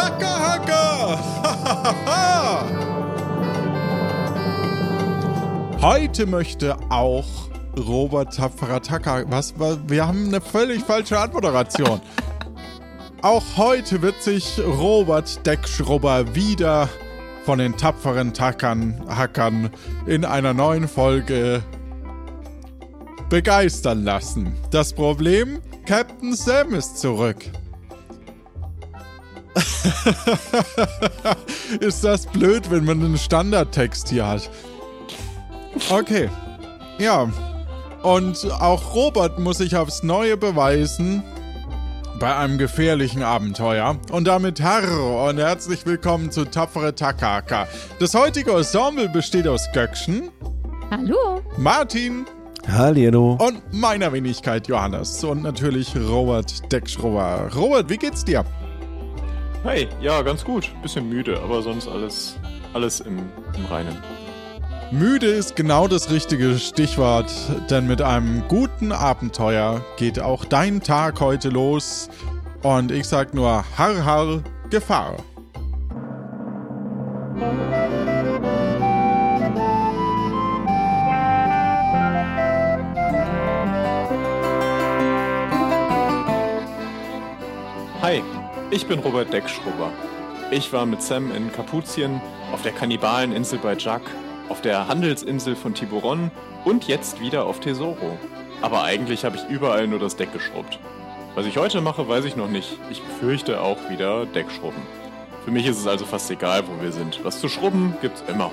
Takahaka! Heute möchte auch Robert Tapferer Taka. Was? Wir haben eine völlig falsche Anmoderation. auch heute wird sich Robert Deckschrubber wieder von den tapferen Tackern, Hackern in einer neuen Folge begeistern lassen. Das Problem? Captain Sam ist zurück. ist das blöd, wenn man einen Standardtext hier hat? Okay. Ja. Und auch Robert muss sich aufs Neue beweisen bei einem gefährlichen Abenteuer. Und damit Herr und herzlich willkommen zu Tapfere Takaka. Das heutige Ensemble besteht aus Göckchen. Hallo. Martin. Hallo. Und meiner Wenigkeit Johannes. Und natürlich Robert Deckschrober. Robert, wie geht's dir? Hey, ja, ganz gut. Bisschen müde, aber sonst alles, alles im, im Reinen. Müde ist genau das richtige Stichwort, denn mit einem guten Abenteuer geht auch dein Tag heute los. Und ich sag nur Har Har Gefahr. Hi, ich bin Robert Deckschrubber. Ich war mit Sam in Kapuzien auf der Kannibaleninsel bei Jack, auf der Handelsinsel von Tiburon und jetzt wieder auf Tesoro. Aber eigentlich habe ich überall nur das Deck geschrubbt. Was ich heute mache, weiß ich noch nicht. Ich befürchte auch wieder Deckschrubben. Für mich ist es also fast egal, wo wir sind. Was zu schrubben gibt's immer.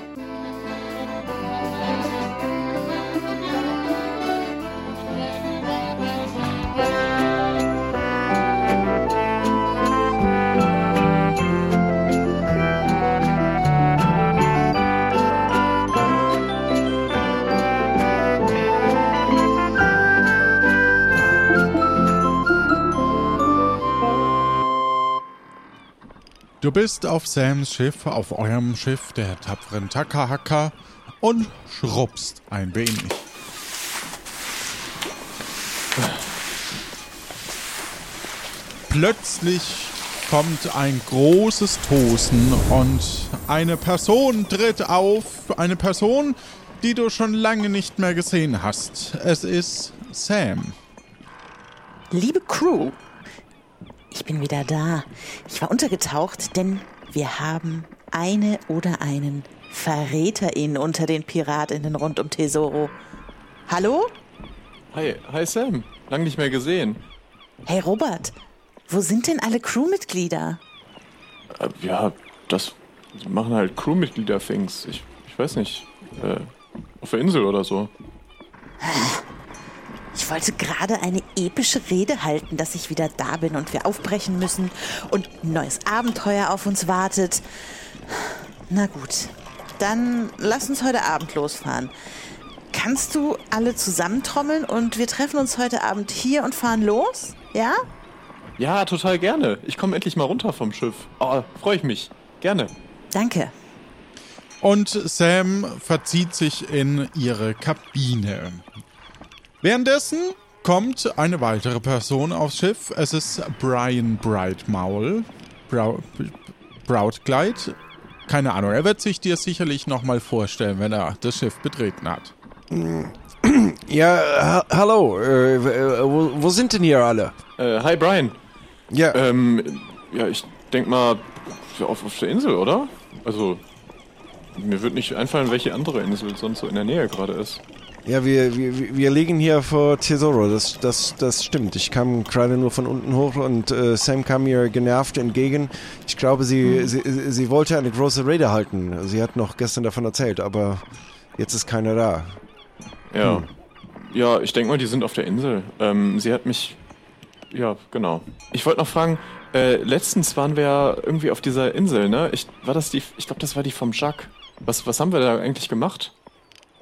Du bist auf Sams Schiff, auf eurem Schiff, der tapferen Takahaka, und schrubbst ein wenig. Plötzlich kommt ein großes Tosen und eine Person tritt auf. Eine Person, die du schon lange nicht mehr gesehen hast. Es ist Sam. Liebe Crew, ich bin wieder da. Ich war untergetaucht, denn wir haben eine oder einen Verräterin unter den Piratinnen rund um Tesoro. Hallo? Hi, hi Sam. Lang nicht mehr gesehen. Hey Robert, wo sind denn alle Crewmitglieder? Äh, ja, das machen halt Crewmitglieder-Things. Ich, ich weiß nicht. Äh, auf der Insel oder so. Ich wollte gerade eine epische Rede halten, dass ich wieder da bin und wir aufbrechen müssen und ein neues Abenteuer auf uns wartet. Na gut, dann lass uns heute Abend losfahren. Kannst du alle zusammentrommeln und wir treffen uns heute Abend hier und fahren los? Ja? Ja, total gerne. Ich komme endlich mal runter vom Schiff. Oh, freue ich mich. Gerne. Danke. Und Sam verzieht sich in ihre Kabine. Währenddessen kommt eine weitere Person aufs Schiff. Es ist Brian Brightmaul. Brau Brautkleid. Keine Ahnung, er wird sich dir sicherlich nochmal vorstellen, wenn er das Schiff betreten hat. Ja, ha hallo. Äh, äh, wo, wo, sind denn hier alle? Äh, hi, Brian. Ja. Ähm, ja, ich denk mal auf, auf der Insel, oder? Also, mir wird nicht einfallen, welche andere Insel sonst so in der Nähe gerade ist. Ja, wir, wir, wir liegen hier vor Tesoro, das, das, das stimmt. Ich kam gerade nur von unten hoch und äh, Sam kam mir genervt entgegen. Ich glaube, sie, mhm. sie, sie wollte eine große Rede halten. Sie hat noch gestern davon erzählt, aber jetzt ist keiner da. Ja. Hm. Ja, ich denke mal, die sind auf der Insel. Ähm, sie hat mich. Ja, genau. Ich wollte noch fragen, äh, letztens waren wir ja irgendwie auf dieser Insel, ne? Ich, war das die. Ich glaube, das war die vom Jacques. Was, was haben wir da eigentlich gemacht?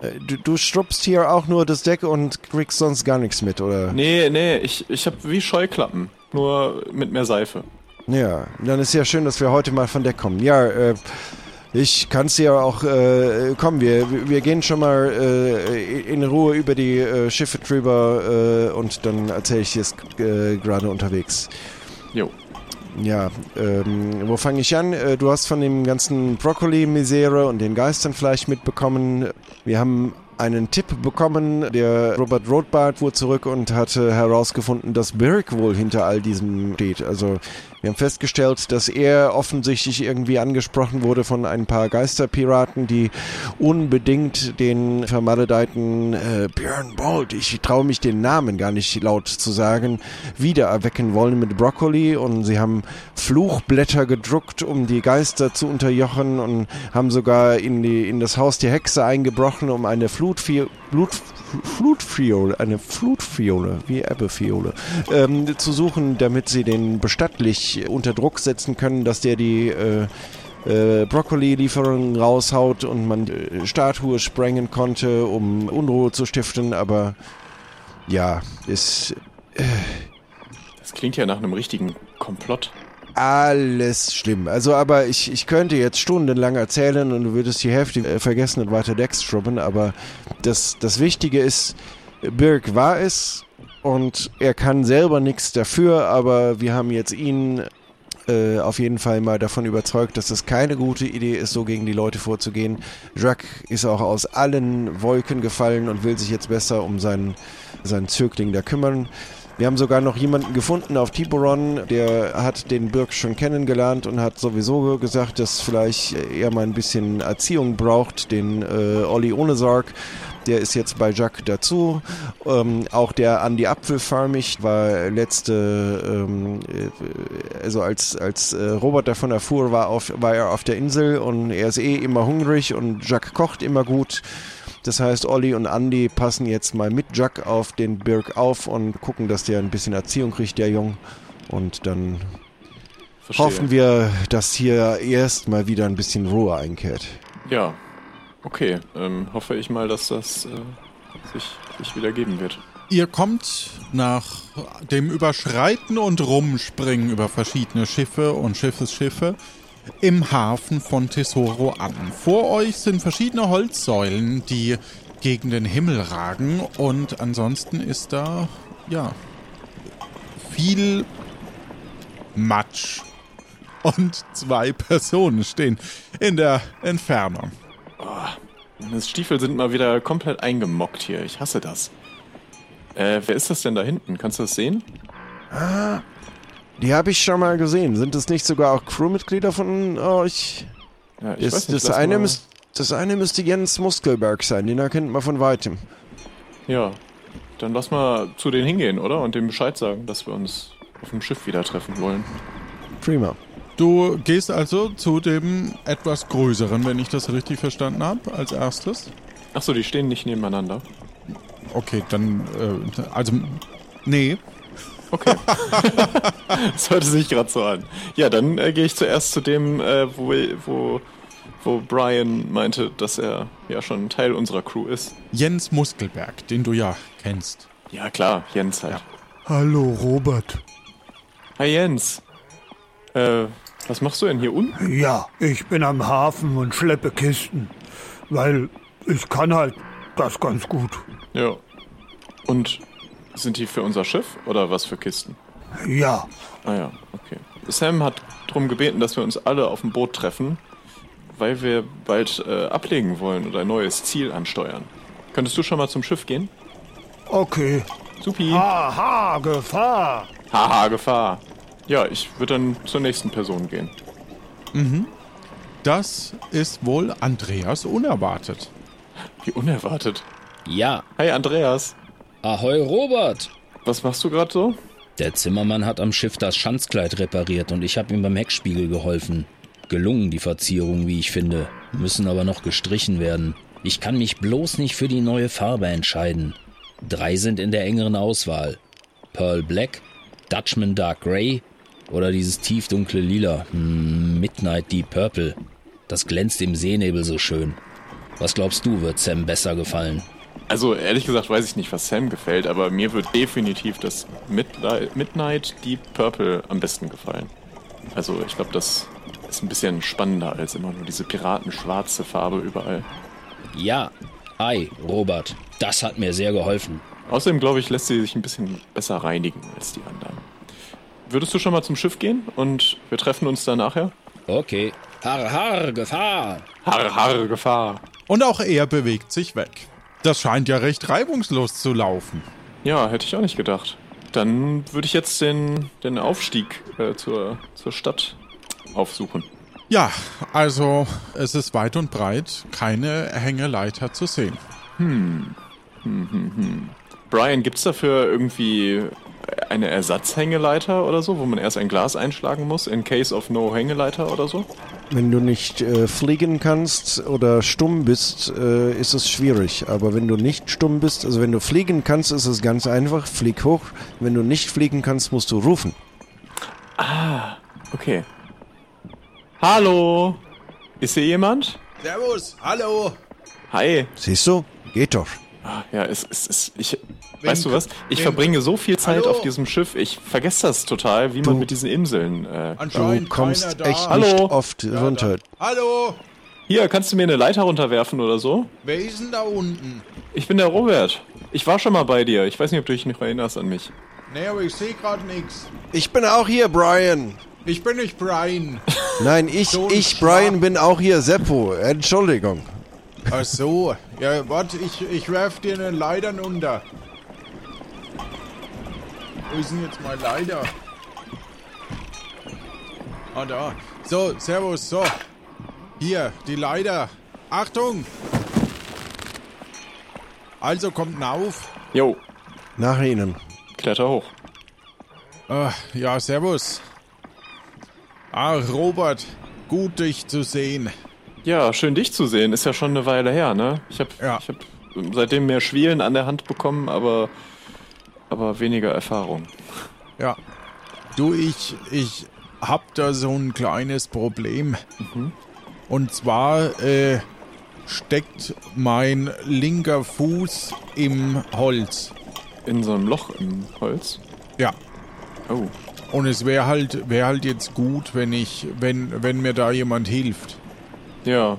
Äh, du, du struppst hier auch nur das Deck und kriegst sonst gar nichts mit, oder? Nee, nee, ich, ich habe wie Scheuklappen, nur mit mehr Seife. Ja, dann ist ja schön, dass wir heute mal von Deck kommen. Ja, äh, ich kann es ja auch, äh, komm, wir, wir gehen schon mal äh, in Ruhe über die äh, Schiffe drüber äh, und dann erzähle ich dir es äh, gerade unterwegs. Jo. Ja, ähm, wo fange ich an? Äh, du hast von dem ganzen Brokkoli-Misere und den Geistern vielleicht mitbekommen. Wir haben einen Tipp bekommen. Der Robert Rothbard fuhr zurück und hatte herausgefunden, dass Birk wohl hinter all diesem steht. Also wir haben festgestellt, dass er offensichtlich irgendwie angesprochen wurde von ein paar Geisterpiraten, die unbedingt den vermaledeiten äh, Björn Bolt, ich traue mich den Namen gar nicht laut zu sagen, wiedererwecken wollen mit Broccoli. Und sie haben Fluchblätter gedruckt, um die Geister zu unterjochen und haben sogar in, die, in das Haus der Hexe eingebrochen, um eine Flutvieh Blut, Flutfiole, eine Flutfiole, wie Ebbefiole, ähm, zu suchen, damit sie den bestattlich unter Druck setzen können, dass der die äh, äh, Broccoli-Lieferungen raushaut und man äh, Statue sprengen konnte, um Unruhe zu stiften, aber ja, ist... Äh, das klingt ja nach einem richtigen Komplott alles schlimm. Also, aber ich, ich könnte jetzt stundenlang erzählen und du würdest die Hälfte äh, vergessen und weiter Decks schrubben, aber das, das Wichtige ist, Birk war es und er kann selber nichts dafür, aber wir haben jetzt ihn äh, auf jeden Fall mal davon überzeugt, dass das keine gute Idee ist, so gegen die Leute vorzugehen. Jacques ist auch aus allen Wolken gefallen und will sich jetzt besser um seinen, seinen Zögling da kümmern. Wir haben sogar noch jemanden gefunden auf Tiburon, der hat den Birk schon kennengelernt und hat sowieso gesagt, dass vielleicht er mal ein bisschen Erziehung braucht, den äh, Olli ohne Sarg. Der ist jetzt bei Jacques dazu. Ähm, auch der Andy Apfelfarmig war letzte, ähm, äh, also als, als äh, Robert davon erfuhr, war, auf, war er auf der Insel und er ist eh immer hungrig und Jacques kocht immer gut. Das heißt, Olli und Andy passen jetzt mal mit Jack auf den Birk auf und gucken, dass der ein bisschen Erziehung kriegt, der Jung. Und dann Verstehe. hoffen wir, dass hier erst mal wieder ein bisschen Ruhe einkehrt. Ja, okay. Ähm, hoffe ich mal, dass das äh, sich, sich wieder geben wird. Ihr kommt nach dem Überschreiten und Rumspringen über verschiedene Schiffe und Schiffesschiffe im Hafen von Tesoro an. Vor euch sind verschiedene Holzsäulen, die gegen den Himmel ragen und ansonsten ist da, ja, viel Matsch. Und zwei Personen stehen in der Entfernung. Oh, meine Stiefel sind mal wieder komplett eingemockt hier. Ich hasse das. Äh, wer ist das denn da hinten? Kannst du das sehen? Ah, die habe ich schon mal gesehen. Sind das nicht sogar auch Crewmitglieder von euch? Ja, ich das, weiß nicht, das, eine müsst, das eine müsste Jens Muskelberg sein, den erkennt man von weitem. Ja, dann lass mal zu denen hingehen, oder? Und dem Bescheid sagen, dass wir uns auf dem Schiff wieder treffen wollen. Prima. Du gehst also zu dem etwas größeren, wenn ich das richtig verstanden habe, als erstes. Achso, die stehen nicht nebeneinander. Okay, dann, äh, also, nee, Okay. das hörte sich gerade so an. Ja, dann äh, gehe ich zuerst zu dem, äh, wo, wo, wo Brian meinte, dass er ja schon Teil unserer Crew ist. Jens Muskelberg, den du ja kennst. Ja, klar, Jens halt. Ja. Hallo, Robert. Hi, Jens. Äh, was machst du denn hier unten? Ja, ich bin am Hafen und schleppe Kisten, weil ich kann halt das ganz gut. Ja. Und sind die für unser Schiff oder was für Kisten? Ja. Ah ja, okay. Sam hat darum gebeten, dass wir uns alle auf dem Boot treffen, weil wir bald äh, ablegen wollen und ein neues Ziel ansteuern. Könntest du schon mal zum Schiff gehen? Okay. Supi. Haha, Gefahr. Haha, Gefahr. Ja, ich würde dann zur nächsten Person gehen. Mhm. Das ist wohl Andreas unerwartet. Wie unerwartet? Ja. Hey, Andreas. Ahoi, Robert! Was machst du gerade so? Der Zimmermann hat am Schiff das Schanzkleid repariert und ich habe ihm beim Heckspiegel geholfen. Gelungen die Verzierungen, wie ich finde, müssen aber noch gestrichen werden. Ich kann mich bloß nicht für die neue Farbe entscheiden. Drei sind in der engeren Auswahl. Pearl Black, Dutchman Dark Grey oder dieses tiefdunkle Lila, hm, Midnight Deep Purple. Das glänzt im Seenebel so schön. Was glaubst du, wird Sam besser gefallen? Also ehrlich gesagt weiß ich nicht, was Sam gefällt, aber mir wird definitiv das Midnight Deep Purple am besten gefallen. Also ich glaube, das ist ein bisschen spannender als immer nur diese piratenschwarze Farbe überall. Ja, ei, Robert, das hat mir sehr geholfen. Außerdem glaube ich, lässt sie sich ein bisschen besser reinigen als die anderen. würdest du schon mal zum Schiff gehen und wir treffen uns da nachher? Okay. Har, har, Gefahr. Harre, harre, Gefahr. Und auch er bewegt sich weg. Das scheint ja recht reibungslos zu laufen. Ja, hätte ich auch nicht gedacht. Dann würde ich jetzt den, den Aufstieg äh, zur, zur Stadt aufsuchen. Ja, also es ist weit und breit keine Hängeleiter zu sehen. Brian, gibt's dafür irgendwie eine Ersatzhängeleiter oder so, wo man erst ein Glas einschlagen muss, in case of no Hängeleiter oder so? Wenn du nicht äh, fliegen kannst oder stumm bist, äh, ist es schwierig. Aber wenn du nicht stumm bist, also wenn du fliegen kannst, ist es ganz einfach. Flieg hoch. Wenn du nicht fliegen kannst, musst du rufen. Okay. Hallo? Ist hier jemand? Servus, hallo. Hi. Siehst du? Geht doch. Ah, Ja, es ist. Ich, Wen- weißt du was? Ich wen- verbringe so viel Zeit Hallo? auf diesem Schiff, ich vergesse das total, wie man mit diesen Inseln. Äh, Du kommst da. echt Hallo? nicht oft runter. Hallo, hier, kannst du mir eine Leiter runterwerfen oder so? wer ist denn da unten? Ich bin der Robert. Ich war schon mal bei dir. Ich weiß nicht, ob du dich noch erinnerst an mich. Nee, aber ich sehe gerade nichts. Ich bin auch hier, Brian. Ich bin nicht Brian. Nein, ich, So ich, Brian, bin auch hier, Seppo. Entschuldigung. Ach so. Ja, warte, ich, ich werf dir eine Leitern unter. Wo ist denn jetzt mal Leiter? Ah, da. So, servus, so. Hier, die Leiter. Achtung! Also kommt auf. Jo, Nach Ihnen. kletter hoch. Ah, ja, servus. Ah, Robert, gut dich zu sehen. Ja, schön dich zu sehen. Ist ja schon eine Weile her, ne? Ich habe Ja. ich hab seitdem mehr Schwielen an der Hand bekommen, aber, aber weniger Erfahrung. Ja. Du, ich, ich hab da so ein kleines Problem. Und zwar äh, steckt mein linker Fuß im Holz. In so einem Loch im Holz. Ja. Oh. Und es wäre halt, wär halt jetzt gut, wenn ich, wenn, wenn mir da jemand hilft. Ja.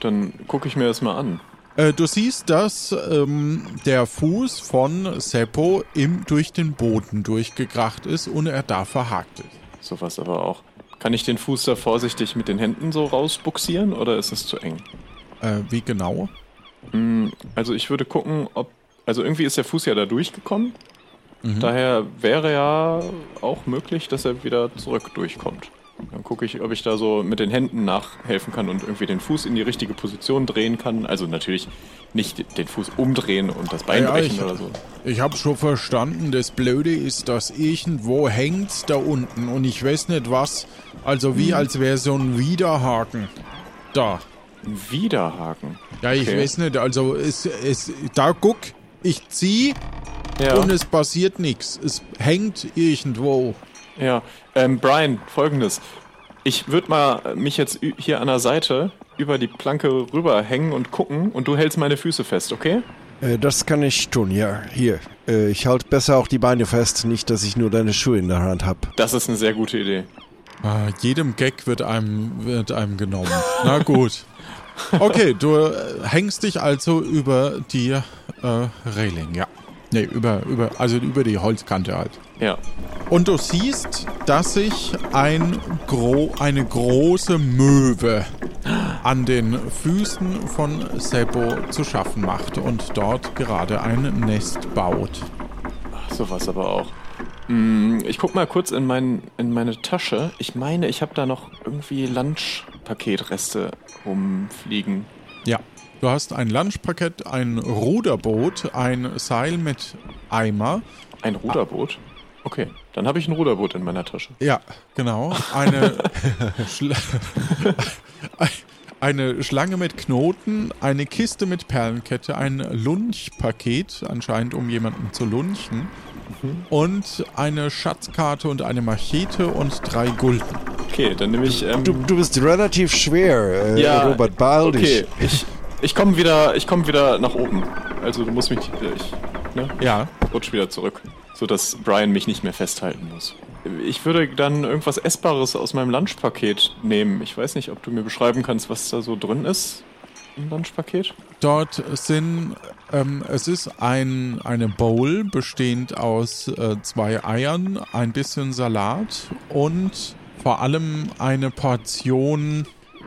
Dann gucke ich mir das mal an. Äh, du siehst, dass ähm, der Fuß von Seppo im, durch den Boden durchgekracht ist und er da verhakt ist. Sowas aber auch. Kann ich den Fuß da vorsichtig mit den Händen so rausbuxieren oder ist es zu eng? Äh, wie genau? Also ich würde gucken, ob. Also irgendwie ist der Fuß ja da durchgekommen. Daher wäre ja auch möglich, dass er wieder zurück durchkommt. Dann gucke ich, ob ich da so mit den Händen nachhelfen kann und irgendwie den Fuß in die richtige Position drehen kann. Also natürlich nicht den Fuß umdrehen und das Bein Ja, brechen ich- oder so. Ich habe schon verstanden, das Blöde ist, dass irgendwo hängt's da unten und ich weiß nicht was. Also wie als wäre so ein Widerhaken. Da. Ein Widerhaken. Ja, ich Okay. weiß nicht, also es, es, da guck, ich zieh Ja, und es passiert nichts. Es hängt irgendwo. Ja. Ähm, Brian, folgendes. Ich würde mal mich jetzt hier an der Seite über die Planke rüberhängen und gucken und du hältst meine Füße fest, okay? Äh, das kann ich tun, ja. Hier. Äh, ich halte besser auch die Beine fest, nicht, dass ich nur deine Schuhe in der Hand habe. Das ist eine sehr gute Idee. Ah, jedem Gag wird einem, wird einem genommen. Na gut. Okay, du äh, hängst dich also über die äh, Reling, ja. Nee, über, über, also über die Holzkante halt. Ja. Und du siehst, dass sich ein gro eine große Möwe an den Füßen von Seppo zu schaffen macht und dort gerade ein Nest baut. Sowas aber auch. Hm, Ich guck mal kurz in, mein, in meine Tasche. Ich meine, ich habe da noch irgendwie Lunchpaketreste rumfliegen. Ja, du hast ein Lunchpaket, ein Ruderboot, ein Seil mit Eimer. Ein Ruderboot? Okay, dann habe ich ein Ruderboot in meiner Tasche. Ja, genau. Eine, Schla eine Schlange mit Knoten, eine Kiste mit Perlenkette, ein Lunchpaket, anscheinend um jemanden zu lunchen. Und eine Schatzkarte und eine Machete und drei Gulden. Okay, dann nehme ich. Ähm, Du, du bist relativ schwer, äh, ja, Robert. Beeil okay, dich. ich, ich komme wieder, ich komm wieder nach oben. Also du musst mich. Ich ne, Ja, rutsch wieder zurück, sodass Brian mich nicht mehr festhalten muss. Ich würde dann irgendwas Essbares aus meinem Lunchpaket nehmen. Ich weiß nicht, ob du mir beschreiben kannst, was da so drin ist im Lunchpaket. dort sind Ähm, es ist ein, eine Bowl bestehend aus äh, zwei Eiern, ein bisschen Salat und vor allem eine Portion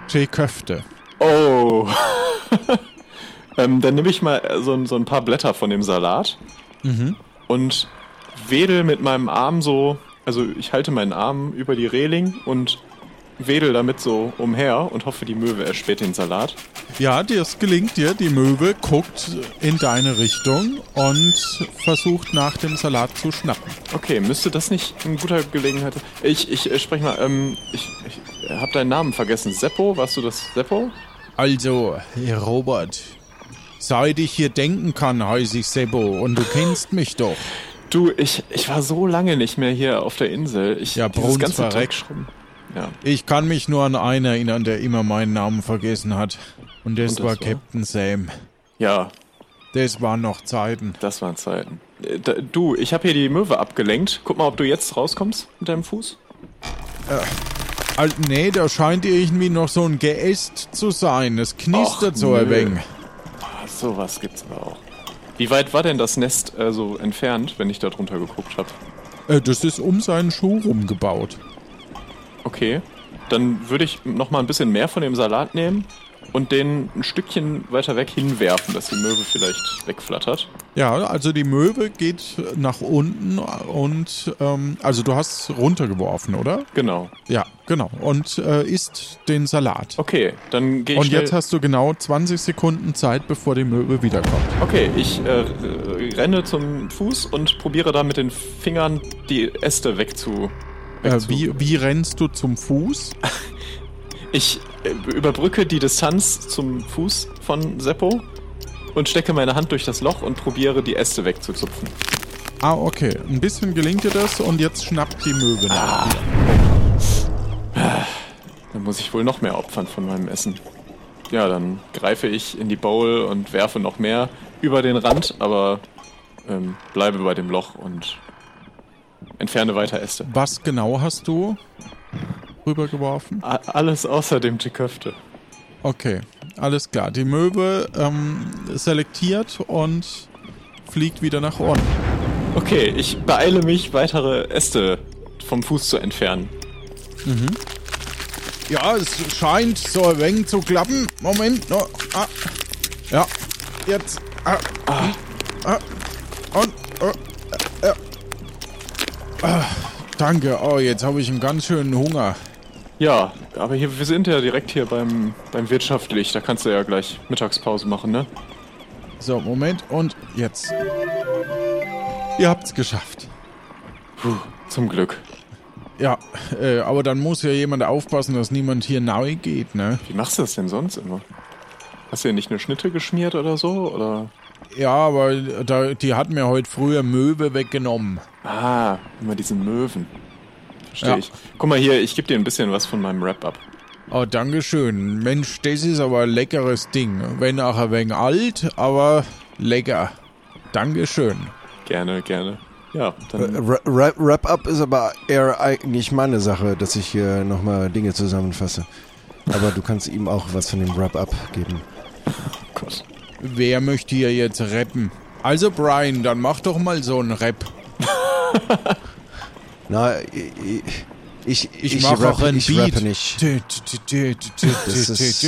Teeköfte. Oh. ähm, dann nehme ich mal so, ein- so ein paar Blätter von dem Salat und wedel mit meinem Arm so, also ich halte meinen Arm über die Reling und wedel damit so umher und hoffe, die Möwe erspäht den Salat. Ja, das gelingt dir. Die Möwe guckt in deine Richtung und versucht nach dem Salat zu schnappen. Okay, müsste das nicht eine gute Gelegenheit sein? Ich, ich äh, sprech mal, ähm, ich, ich habe deinen Namen vergessen. Seppo? Warst du das Seppo? Also, Robert, seit ich hier denken kann, heiße ich Sebo und du kennst mich doch. Du, ich, ich war so lange nicht mehr hier auf der Insel. Ich, Ja, dieses Bruns ganze. Dreckschrubben. Ja. Ich kann mich nur an einen erinnern, der immer meinen Namen vergessen hat. Und das, Und das war war? Captain Sam. ja, Das waren noch Zeiten. das waren Zeiten. Äh, Du, ich habe hier die Möwe abgelenkt. Guck mal, ob du jetzt rauskommst mit deinem Fuß. Al nee, da scheint irgendwie noch so ein Geäst zu sein. Es knistert so ein wenig. Ah, sowas gibt's aber auch. Wie weit war denn das Nest äh, so entfernt, wenn ich da drunter geguckt habe? Äh, das ist um seinen Schuh rumgebaut. Okay, dann würde ich noch mal ein bisschen mehr von dem Salat nehmen und den ein Stückchen weiter weg hinwerfen, dass die Möwe vielleicht wegflattert. Ja, also die Möwe geht nach unten und, ähm, also du hast runtergeworfen, oder? Genau. Ja, genau. Und äh, isst den Salat. Okay, dann gehe ich Und jetzt hast du genau 20 Sekunden Zeit, bevor die Möwe wiederkommt. Okay, ich äh, renne zum Fuß und probiere da mit den Fingern die Äste wegzu. Äh, wie, wie rennst du zum Fuß? Ich äh, überbrücke die Distanz zum Fuß von Seppo und stecke meine Hand durch das Loch und probiere die Äste wegzuzupfen. Ah, okay. Ein bisschen gelingt dir das und jetzt schnappt die Möwe nach. Dann muss ich wohl noch mehr opfern von meinem Essen. Ja, dann greife ich in die Bowl und werfe noch mehr über den Rand, aber ähm, bleibe bei dem Loch und entferne weiter Äste. Was genau hast du rübergeworfen? Alles außer dem Teköfte. Okay, alles klar. Die Möwe ähm, selektiert und fliegt wieder nach unten. Okay, ich beeile mich, weitere Äste vom Fuß zu entfernen. Ja, es scheint so ein wenig zu klappen. Moment, noch. Ah. Ja, jetzt. Ah. Ah. Und. äh, äh. Ah. Danke. Oh, jetzt habe ich einen ganz schönen Hunger. Ja, aber hier, wir sind ja direkt hier beim, beim Wirtschaftlich. Da kannst du ja gleich Mittagspause machen, ne? So, Moment. Und jetzt. Ihr habt's geschafft. Puh, zum Glück. Ja, äh, aber dann muss ja jemand aufpassen, dass niemand hier neu geht, ne? Wie machst du das denn sonst immer? Hast du ja nicht eine Schnitte geschmiert oder so? Oder? Ja, aber da, die hat mir heute früher Möwe weggenommen. Ah, immer diese Möwen. Verstehe Ja. ich. Guck mal hier, ich gebe dir ein bisschen was von meinem Wrap ab. Oh, Dankeschön. Mensch, das ist aber ein leckeres Ding. Wenn auch ein wenig alt, aber lecker. Dankeschön. Gerne, gerne. Ja, Wrap- Wrap-up ist aber eher eigentlich meine Sache, dass ich hier nochmal Dinge zusammenfasse. Aber du kannst ihm auch was von dem Wrap-up geben. Gott. Wer möchte hier jetzt rappen? Also Brian, dann mach doch mal so einen Rap. Na, ich, ich, Ich, ich, mach rappe, auch einen ich Beat. rappe nicht. Das ist-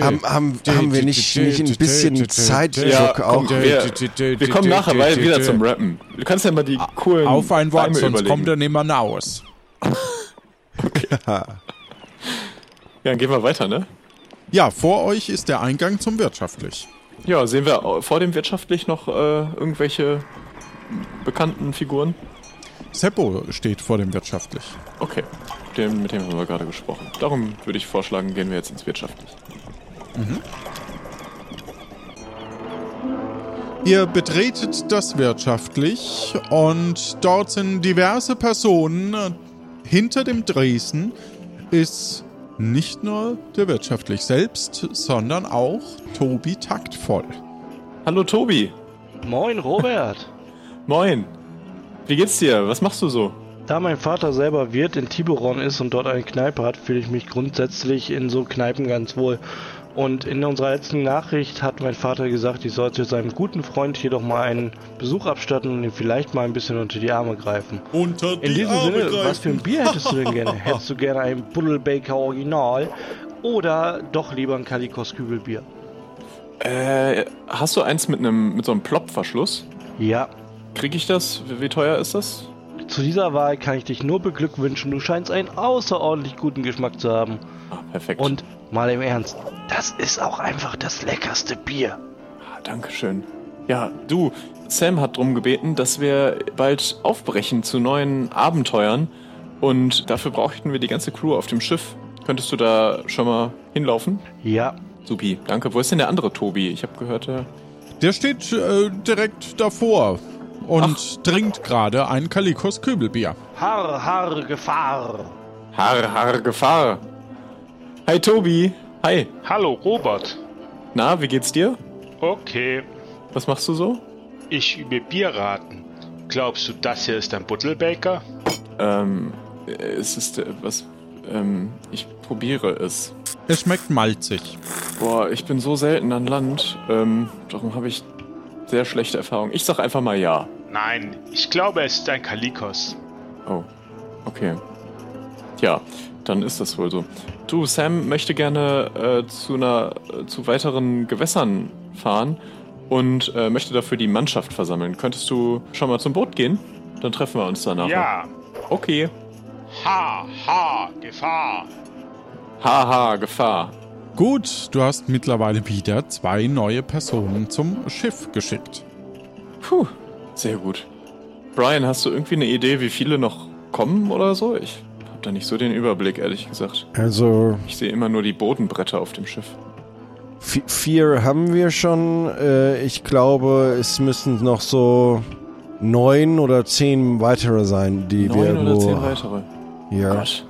Haben, haben, haben wir nicht, nicht ein bisschen Zeitdruck Ja, auch? komm, wir- Wir kommen nachher weil wieder zum Rappen. Du kannst ja mal die coolen Auf ein Wort, Reime sonst überlegen. kommt er nimmer raus. Ja, dann gehen wir weiter, ne? Ja, vor euch ist der Eingang zum Wirtschaftlich. Ja, sehen wir au- vor dem wirtschaftlich noch äh, irgendwelche bekannten Figuren? Seppo steht vor dem Wirtschaftlich. Okay, dem, mit dem haben wir gerade gesprochen. Darum würde ich vorschlagen, gehen wir jetzt ins wirtschaftlich. Ihr betretet das Wirtschaftlich und dort sind diverse Personen. Hinter dem Dresden ist nicht nur der Wirtschaftlich selbst, sondern auch Tobi Taktvoll. Hallo Tobi. Moin, Robert. Moin. Wie geht's dir? Was machst du so? Da mein Vater selber Wirt in Tiburon ist und dort eine Kneipe hat, fühle ich mich grundsätzlich in so Kneipen ganz wohl. Und in unserer letzten Nachricht hat mein Vater gesagt, ich sollte seinem guten Freund hier doch mal einen Besuch abstatten und ihm vielleicht mal ein bisschen unter die Arme greifen. Unter die In diesem Arme Sinne, greifen. was für ein Bier hättest du denn gerne? Hättest du gerne ein Buddelbaker Original oder doch lieber ein Kalikos Kübelbier? Äh, hast du eins mit einem mit so einem Plopverschluss? Ja, Krieg ich das? Wie, wie teuer ist das? zu dieser Wahl kann ich dich nur beglückwünschen. Du scheinst einen außerordentlich guten Geschmack zu haben. Ah, perfekt. Und mal im Ernst, das ist auch einfach das leckerste Bier. Ah, Dankeschön. Ja, du, Sam hat drum gebeten, dass wir bald aufbrechen zu neuen Abenteuern. Und dafür brauchten wir die ganze Crew auf dem Schiff. Könntest du da schon mal hinlaufen? Ja, Supi, danke. Wo ist denn der andere Tobi? Ich habe gehört, er... Der steht äh, direkt davor und trinkt gerade ein Kalikos Kübelbier. har, har, Gefahr. Har, har, Gefahr. Hi, Tobi. Hi. Hallo Robert. Na, wie geht's dir? Okay, Was machst du so? ich übe Bierraten. Glaubst du, das hier ist ein Buddelbaker? Ähm, äh, es ist äh, was... Ähm, ich probiere es. Es schmeckt malzig. Boah, ich bin so selten an Land. Ähm, darum habe ich sehr schlechte Erfahrungen. Ich sag einfach mal ja. Nein, ich glaube, es ist ein Kalikos. Oh, okay. Tja, dann ist das wohl so. Du, Sam möchte gerne äh, zu einer, äh, zu weiteren Gewässern fahren und äh, möchte dafür die Mannschaft versammeln. Könntest du schon mal zum Boot gehen? Dann treffen wir uns danach. Ja. Okay. Ha, ha, Gefahr. Haha, Gefahr. Gut, du hast mittlerweile wieder zwei neue Personen zum Schiff geschickt. Puh, sehr gut. Brian, hast du irgendwie eine Idee, wie viele noch kommen oder so? Ich da nicht so den Überblick, ehrlich gesagt. Also Ich sehe immer nur die Bodenbretter auf dem Schiff. vi- vier haben wir schon. Äh, ich glaube, es müssen noch so neun oder zehn weitere sein, die wir Neun oder zehn weitere. Ja. Gott.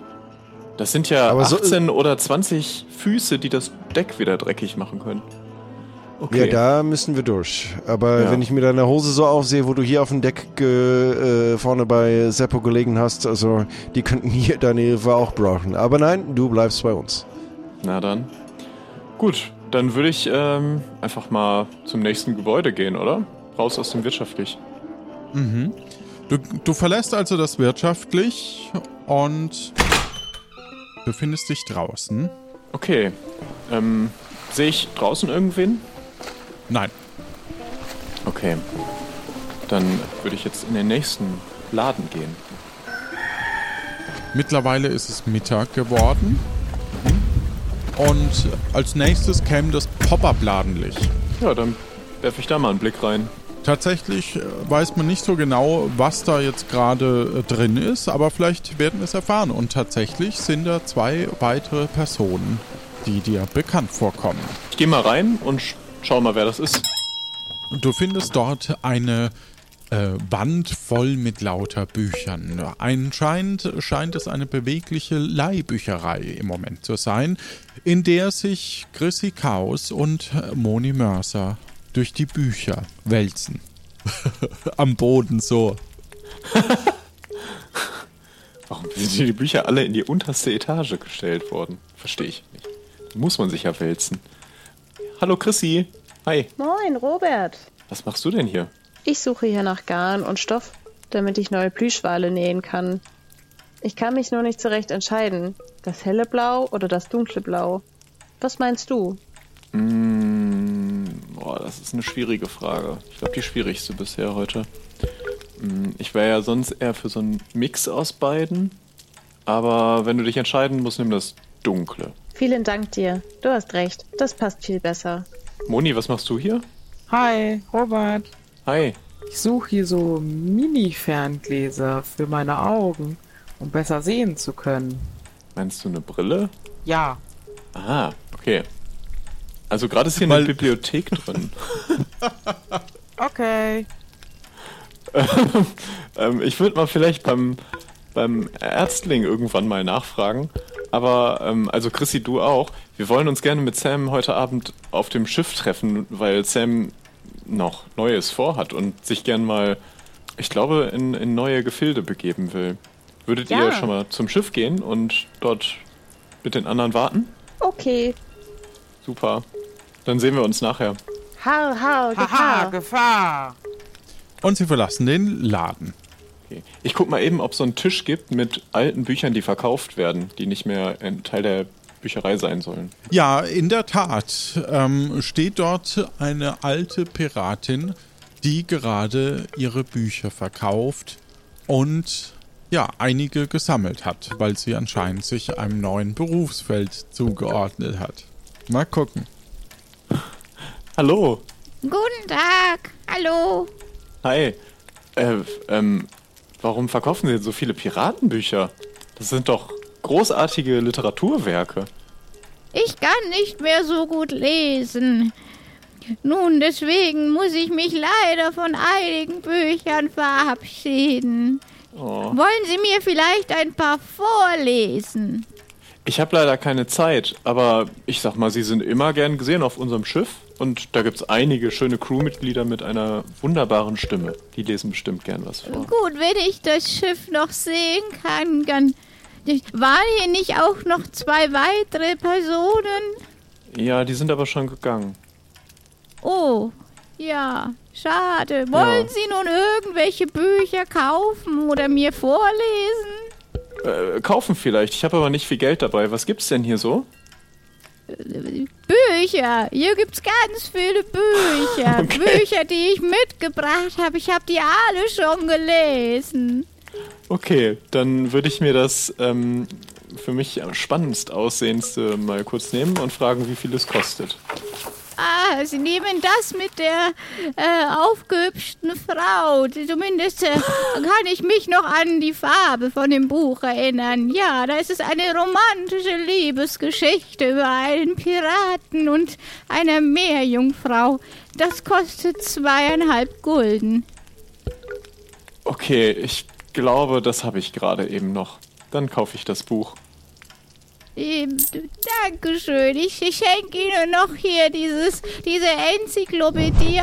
Das sind ja Aber so- 18 oder 20 Füße, die das Deck wieder dreckig machen können. Ja, da müssen wir durch. Aber Ja. wenn ich mir deine Hose so aufsehe, wo du hier auf dem Deck äh, vorne bei Seppo gelegen hast, also die könnten hier deine Hilfe auch brauchen. Aber nein, du bleibst bei uns. Na dann. Gut, dann würde ich ähm, einfach mal zum nächsten Gebäude gehen, oder? Raus aus dem wirtschaftlich. Mhm. Du, du verlässt also das wirtschaftlich und befindest dich draußen. Okay. Ähm, sehe ich draußen irgendwen? Nein. Okay. Dann würde ich jetzt in den nächsten Laden gehen. Mittlerweile ist es Mittag geworden. Und als nächstes käme das Pop-Up-Ladenlicht. Ja, dann werfe ich da mal einen Blick rein. Tatsächlich äh, weiß man nicht so genau, was da jetzt gerade äh, drin ist, aber vielleicht werden wir es erfahren. Und tatsächlich sind da zwei weitere Personen, die dir bekannt vorkommen. Ich gehe mal rein und schau mal, wer das ist. Du findest dort eine äh, Wand voll mit lauter Büchern. Anscheinend scheint es eine bewegliche Leihbücherei im Moment zu sein, in der sich Chrissy Chaos und äh, Moni Mörser durch die Bücher wälzen. Am Boden so. Warum sind die Bücher alle in die unterste Etage gestellt worden? Verstehe ich nicht. Da muss man sich ja wälzen. Hallo Chrissy. Hi. Moin, Robert. Was machst du denn hier? Ich suche hier nach Garn und Stoff, damit ich neue Plüschwale nähen kann. Ich kann mich nur nicht so recht entscheiden. Das helle Blau oder das dunkle Blau? Was meinst du? Mm, boah, das ist eine schwierige Frage. Ich glaube, die schwierigste bisher heute. Mm, ich wäre ja sonst eher für so einen Mix aus beiden. Aber wenn du dich entscheiden musst, nimm das Dunkle. Vielen Dank dir. Du hast recht. Das passt viel besser. Moni, was machst du hier? Hi, Robert. Hi. Ich suche hier so Mini-Ferngläser für meine Augen, um besser sehen zu können. Meinst du eine Brille? Ja, Ah, okay. Also gerade ist hier Weil- eine Bibliothek drin. okay. ähm, ich würde mal vielleicht beim, beim Ärztling irgendwann mal nachfragen. Aber, ähm, also Chrissy, du auch. Wir wollen uns gerne mit Sam heute Abend auf dem Schiff treffen, weil Sam noch Neues vorhat und sich gern mal, ich glaube, in, in neue Gefilde begeben will. Würdet Ja. ihr schon mal zum Schiff gehen und dort mit den anderen warten? Okay. Super. Dann sehen wir uns nachher. Hau, hau, Haha, Gefahr. Gefahr. Und sie verlassen den Laden. Okay. Ich guck mal eben, ob es so einen Tisch gibt mit alten Büchern, die verkauft werden, die nicht mehr ein Teil der Bücherei sein sollen. Ja, in der Tat ähm, steht dort eine alte Piratin, die gerade ihre Bücher verkauft und ja, einige gesammelt hat, weil sie anscheinend sich einem neuen Berufsfeld zugeordnet hat. Mal gucken. Hallo. Guten Tag. Hallo. Hi. Äh, ähm, warum verkaufen Sie denn so viele Piratenbücher? Das sind doch großartige Literaturwerke. Ich kann nicht mehr so gut lesen. Nun, deswegen muss ich mich leider von einigen Büchern verabschieden. Oh. Wollen Sie mir vielleicht ein paar vorlesen? Ich habe leider keine Zeit, aber ich sag mal, Sie sind immer gern gesehen auf unserem Schiff und da gibt's einige schöne Crewmitglieder mit einer wunderbaren Stimme. Die lesen bestimmt gern was vor. Gut, wenn ich das Schiff noch sehen kann, dann... Waren hier nicht auch noch zwei weitere Personen? Ja, die sind aber schon gegangen. Oh, ja, schade. Wollen Ja. Sie nun irgendwelche Bücher kaufen oder mir vorlesen? Äh, kaufen vielleicht. Ich habe aber nicht viel Geld dabei. Was gibt's denn hier so? Bücher. Hier gibt's ganz viele Bücher. Okay. Bücher, die ich mitgebracht habe. Ich habe die alle schon gelesen. Okay, dann würde ich mir das ähm, für mich am spannendst aussehendste mal kurz nehmen und fragen, wie viel es kostet. Ah, Sie nehmen das mit der äh, aufgehübschten Frau. Zumindest äh, kann ich mich noch an die Farbe von dem Buch erinnern. Ja, da ist es eine romantische Liebesgeschichte über einen Piraten und eine Meerjungfrau. Das kostet zweieinhalb Gulden. Okay, ich glaube, das habe ich gerade eben noch. Dann kaufe ich das Buch. Ähm, Dankeschön. Ich, ich schenke Ihnen noch hier dieses, diese Enzyklopädie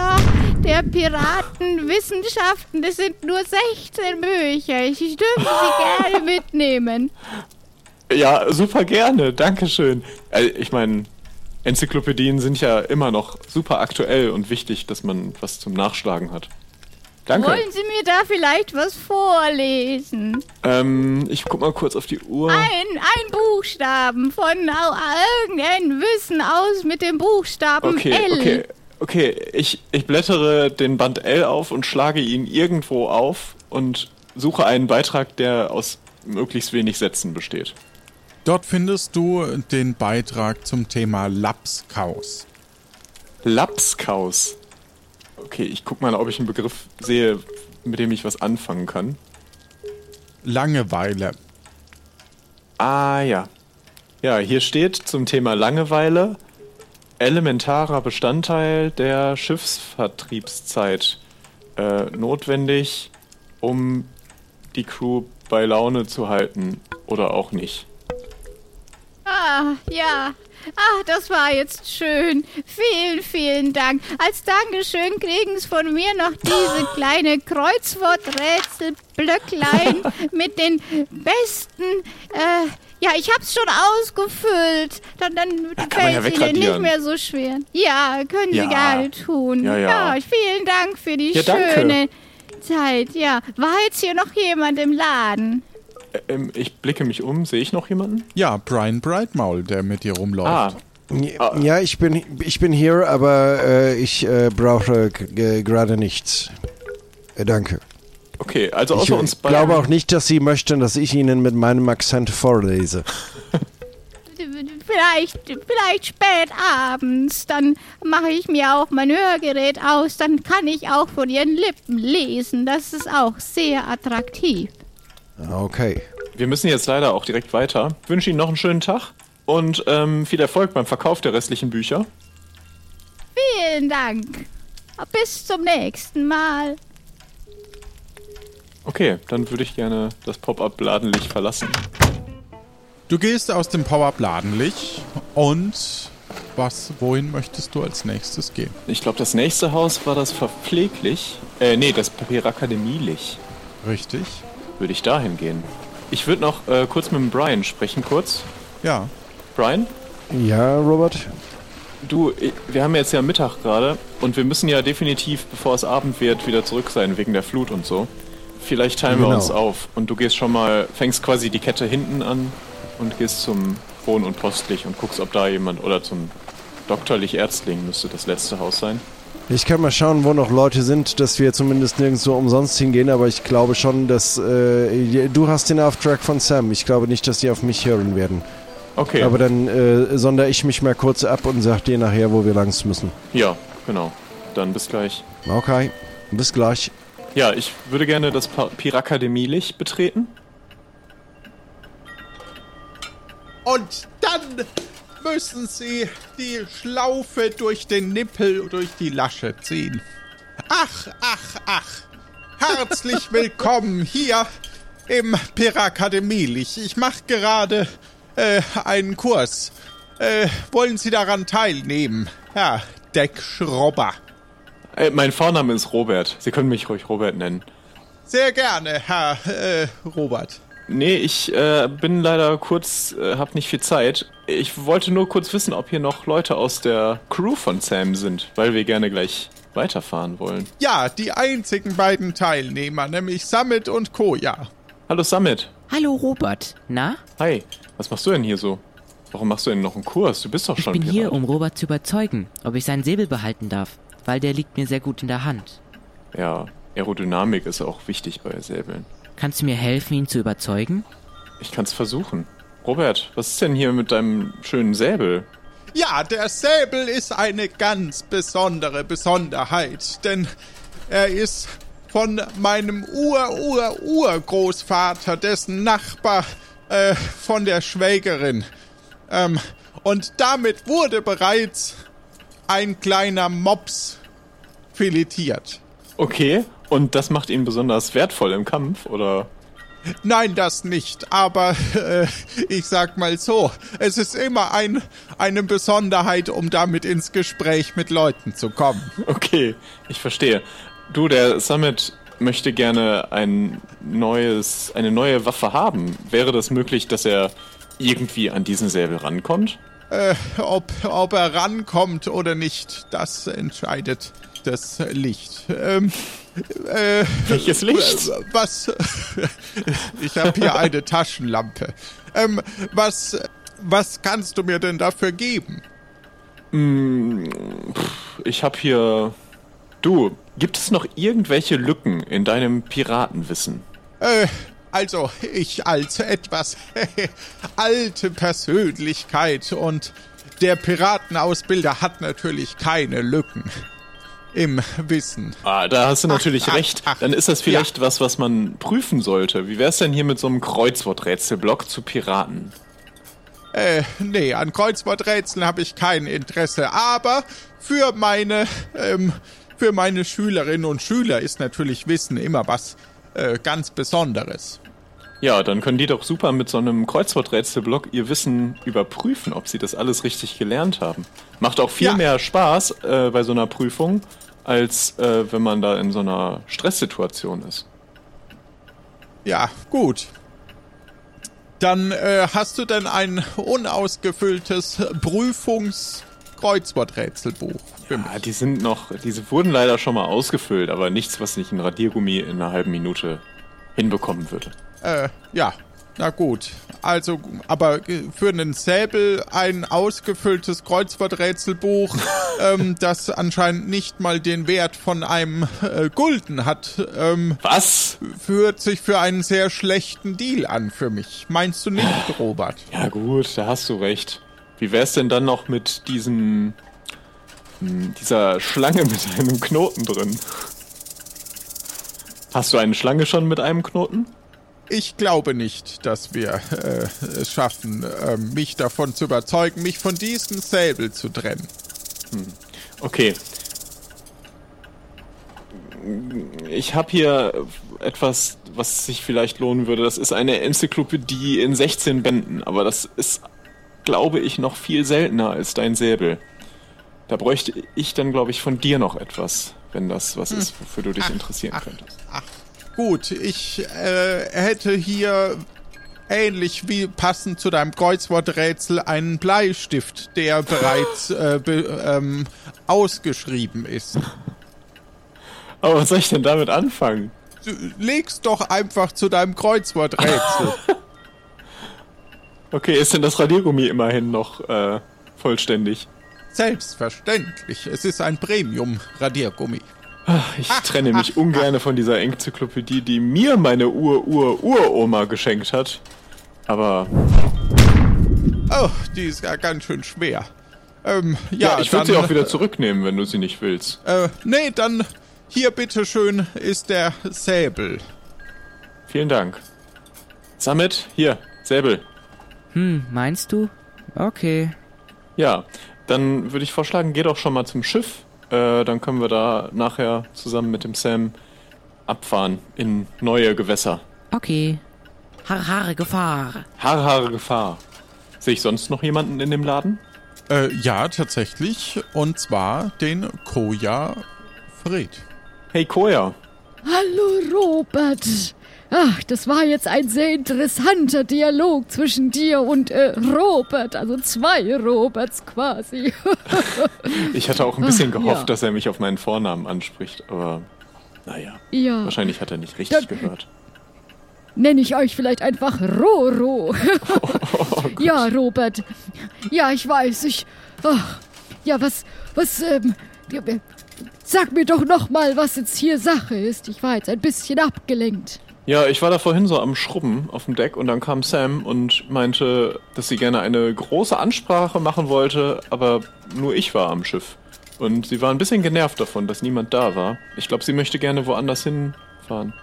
der Piratenwissenschaften. Das sind nur 16 Bücher. Ich, ich dürfte sie gerne mitnehmen. Ja, super gerne. Dankeschön. Äh, ich meine, Enzyklopädien sind ja immer noch super aktuell und wichtig, dass man was zum Nachschlagen hat. Danke. Wollen Sie mir da vielleicht was vorlesen? Ähm, ich guck mal kurz auf die Uhr. Ein, ein Buchstaben von au- irgendein Wissen aus mit dem Buchstaben Okay, L. okay, okay. Ich, ich blättere den Band L auf und schlage ihn irgendwo auf und suche einen Beitrag, der aus möglichst wenig Sätzen besteht. Dort findest du den Beitrag zum Thema Lapskaus. Lapskaus. Okay, ich guck mal, ob ich einen Begriff sehe, mit dem ich was anfangen kann. Langeweile. Ah ja. Ja, hier steht zum Thema Langeweile elementarer Bestandteil der Schiffsvertriebszeit. Äh, notwendig, um die Crew bei Laune zu halten oder auch nicht. Ah, ja. Ach, das war jetzt schön. Vielen, vielen Dank. Als Dankeschön kriegen Sie von mir noch diese kleine Kreuzworträtselblöcklein mit den besten. Äh, ja, ich hab's schon ausgefüllt. Dann, dann man fällt ja Ihnen nicht mehr so schwer. Ja, können Sie Ja. gerne tun. Ja, ja. vielen Dank für die Ja, danke. schöne Zeit. Ja, war jetzt hier noch jemand im Laden? Ähm, ich blicke mich um. Sehe ich noch jemanden? Ja, Brian Brightmaul, der mit dir rumläuft. Ah, Ja, ich bin, ich bin hier, aber äh, ich äh, brauche gerade nichts. Äh, danke. okay. Also Ich außer uns äh, beiden. glaube auch nicht, dass Sie möchten, dass ich Ihnen mit meinem Akzent vorlese. Vielleicht, vielleicht spät abends. Dann mache ich mir auch mein Hörgerät aus. Dann kann ich auch von ihren Lippen lesen. Das ist auch sehr attraktiv. Okay. Wir müssen jetzt leider auch direkt weiter. Ich wünsche Ihnen noch einen schönen Tag und ähm, viel Erfolg beim Verkauf der restlichen Bücher. Vielen Dank. Bis zum nächsten Mal. Okay, dann würde ich gerne das Pop-up-Ladenlicht verlassen. Du gehst aus dem Power-Ladenlich und was, wohin möchtest du als nächstes gehen? Ich glaube, das nächste Haus war das Verpfleglich. Äh, nee, das Papierakademielich. Richtig. Würde ich dahin gehen. Ich würde noch äh, kurz mit dem Brian sprechen, kurz. Ja. Brian? Ja, Robert? Du, wir haben jetzt ja Mittag gerade und wir müssen ja definitiv, bevor es Abend wird, wieder zurück sein wegen der Flut und so. Vielleicht teilen wir Genau. uns auf und du gehst schon mal, fängst quasi die Kette hinten an und gehst zum Wohn- und Postlich und guckst, ob da jemand oder zum Doktorlich-Ärztling müsste das letzte Haus sein. Ich kann mal schauen, wo noch Leute sind, dass wir zumindest nirgendwo umsonst hingehen, aber ich glaube schon, dass äh, du hast den Auftrag von Sam. Ich glaube nicht, dass die auf mich hören werden. Okay. Aber dann äh, sondere ich mich mal kurz ab und sag dir nachher, wo wir langs müssen. Ja, genau. Dann bis gleich. Okay, bis gleich. Ja, ich würde gerne das Pirakademie-Licht betreten. Und dann müssen Sie die Schlaufe durch den Nippel, durch die Lasche ziehen. Ach, ach, ach. Herzlich willkommen hier im Pirakademielich. Ich mache gerade äh, einen Kurs. Äh, wollen Sie daran teilnehmen? Ja, Deckschrobber. Äh, mein Vorname ist Robert. Sie können mich ruhig Robert nennen. Sehr gerne, Herr äh, Robert. Nee, ich äh, bin leider kurz, äh, hab nicht viel Zeit. Ich wollte nur kurz wissen, ob hier noch Leute aus der Crew von Sam sind, weil wir gerne gleich weiterfahren wollen. Ja, die einzigen beiden Teilnehmer, nämlich Summit und Koja. Hallo Summit. Hallo Robert. Na? Hi. Was machst du denn hier so? Warum machst du denn noch einen Kurs? Du bist doch Ich schon bin Pirat. hier, um Robert zu überzeugen, ob ich seinen Säbel behalten darf, weil der liegt mir sehr gut in der Hand. Ja, Aerodynamik ist auch wichtig bei Säbeln. Kannst du mir helfen, ihn zu überzeugen? Ich kann's versuchen. Robert, was ist denn hier mit deinem schönen Säbel? Ja, der Säbel ist eine ganz besondere Besonderheit, denn er ist von meinem Ur-Ur-Urgroßvater, dessen Nachbar äh, von der Schwägerin. Ähm, und damit wurde bereits ein kleiner Mops filetiert. Okay, und das macht ihn besonders wertvoll im Kampf, oder? Nein, das nicht. Aber äh, ich sag mal so, es ist immer ein, eine Besonderheit, um damit ins Gespräch mit Leuten zu kommen. Okay, ich verstehe. Du, der Summit möchte gerne ein neues, eine neue Waffe haben. Wäre das möglich, dass er irgendwie an diesen Säbel rankommt? Äh, ob, ob er rankommt oder nicht, das entscheidet das Licht. Ähm, äh, Welches Licht? äh, Was? ich habe hier eine Taschenlampe. Ähm, was, was kannst du mir denn dafür geben? Pff, ich habe hier. Du, gibt es noch irgendwelche Lücken in deinem Piratenwissen? Äh, also ich als etwas alte Persönlichkeit und der Piratenausbilder hat natürlich keine Lücken im Wissen. Ah, da hast du natürlich ach, recht. ach, Dann ist das vielleicht was, was man prüfen sollte. Wie wär's denn hier mit so einem Kreuzworträtselblock zu Piraten? Äh, nee, an Kreuzworträtseln habe ich kein Interesse, aber für meine, ähm, für meine Schülerinnen und Schüler ist natürlich Wissen immer was äh, ganz Besonderes. Ja, dann können die doch super mit so einem Kreuzworträtselblock ihr Wissen überprüfen, ob sie das alles richtig gelernt haben. Macht auch viel Ja. mehr Spaß äh, bei so einer Prüfung, als äh, wenn man da in so einer Stresssituation ist. Ja, gut. Dann äh, hast du denn ein unausgefülltes Prüfungs-Kreuzworträtselbuch für mich? Ja, die sind noch, diese wurden leider schon mal ausgefüllt, aber nichts, was nicht ein Radiergummi in einer halben Minute hinbekommen würde. Äh, ja. Na gut. Also, aber äh, für einen Säbel ein ausgefülltes Kreuzworträtselbuch, ähm, das anscheinend nicht mal den Wert von einem äh, Gulden hat, ähm, Was? führt sich für einen sehr schlechten Deal an für mich. Meinst du nicht, Robert? Ja gut, da hast du recht. Wie wär's denn dann noch mit diesem hm, dieser Schlange mit einem Knoten drin? Hast du eine Schlange schon mit einem Knoten? Ich glaube nicht, dass wir äh, es schaffen, äh, mich davon zu überzeugen, mich von diesem Säbel zu trennen. Okay. Ich habe hier etwas, was sich vielleicht lohnen würde. Das ist eine Enzyklopädie in 16 Bänden, aber das ist, glaube ich, noch viel seltener als dein Säbel. Da bräuchte ich dann, glaube ich, von dir noch etwas, wenn das was ist, wofür du dich interessieren könntest. Gut, ich äh, hätte hier ähnlich wie passend zu deinem Kreuzworträtsel einen Bleistift, der bereits äh, be, ähm, ausgeschrieben ist. Aber was soll ich denn damit anfangen? Du legst doch einfach zu deinem Kreuzworträtsel. Okay, ist denn das Radiergummi immerhin noch äh, vollständig? Selbstverständlich. Es ist ein Premium-Radiergummi. Ach, Ich trenne mich ungern von dieser Enzyklopädie, die mir meine Ur-Ur-Uroma geschenkt hat. Aber Oh, die ist ja ganz schön schwer. Ähm, ja, ja, ich würde sie auch wieder zurücknehmen, wenn du sie nicht willst. Äh, nee, dann hier bitteschön ist der Säbel. Vielen Dank. Samet, hier, Säbel. Hm, meinst du? Okay. Ja, dann würde ich vorschlagen, geh doch schon mal zum Schiff. Äh, dann können wir da nachher zusammen mit dem Sam abfahren in neue Gewässer. Okay. Har, har, Gefahr. Haare, Gefahr. Sehe ich sonst noch jemanden in dem Laden? Äh, ja, tatsächlich. Und zwar den Koja Fred. Hey, Koya. Hallo, Robert. Ach, das war jetzt ein sehr interessanter Dialog zwischen dir und äh, Robert, also zwei Roberts quasi. Ich hatte auch ein bisschen Ah, gehofft, ja. dass er mich auf meinen Vornamen anspricht, aber naja. Ja. Wahrscheinlich hat er nicht richtig Dann- gehört. Nenne ich euch vielleicht einfach Roro. ja, Robert. Ja, ich weiß, ich. Ach, ja, was, was, ähm, äh, sag mir doch noch mal, was jetzt hier Sache ist. Ich war jetzt ein bisschen abgelenkt. Ja, ich war da vorhin so am Schrubben auf dem Deck und dann kam Sam und meinte, dass sie gerne eine große Ansprache machen wollte, aber nur ich war am Schiff. Und sie war ein bisschen genervt davon, dass niemand da war. Ich glaube, sie möchte gerne woanders hinfahren.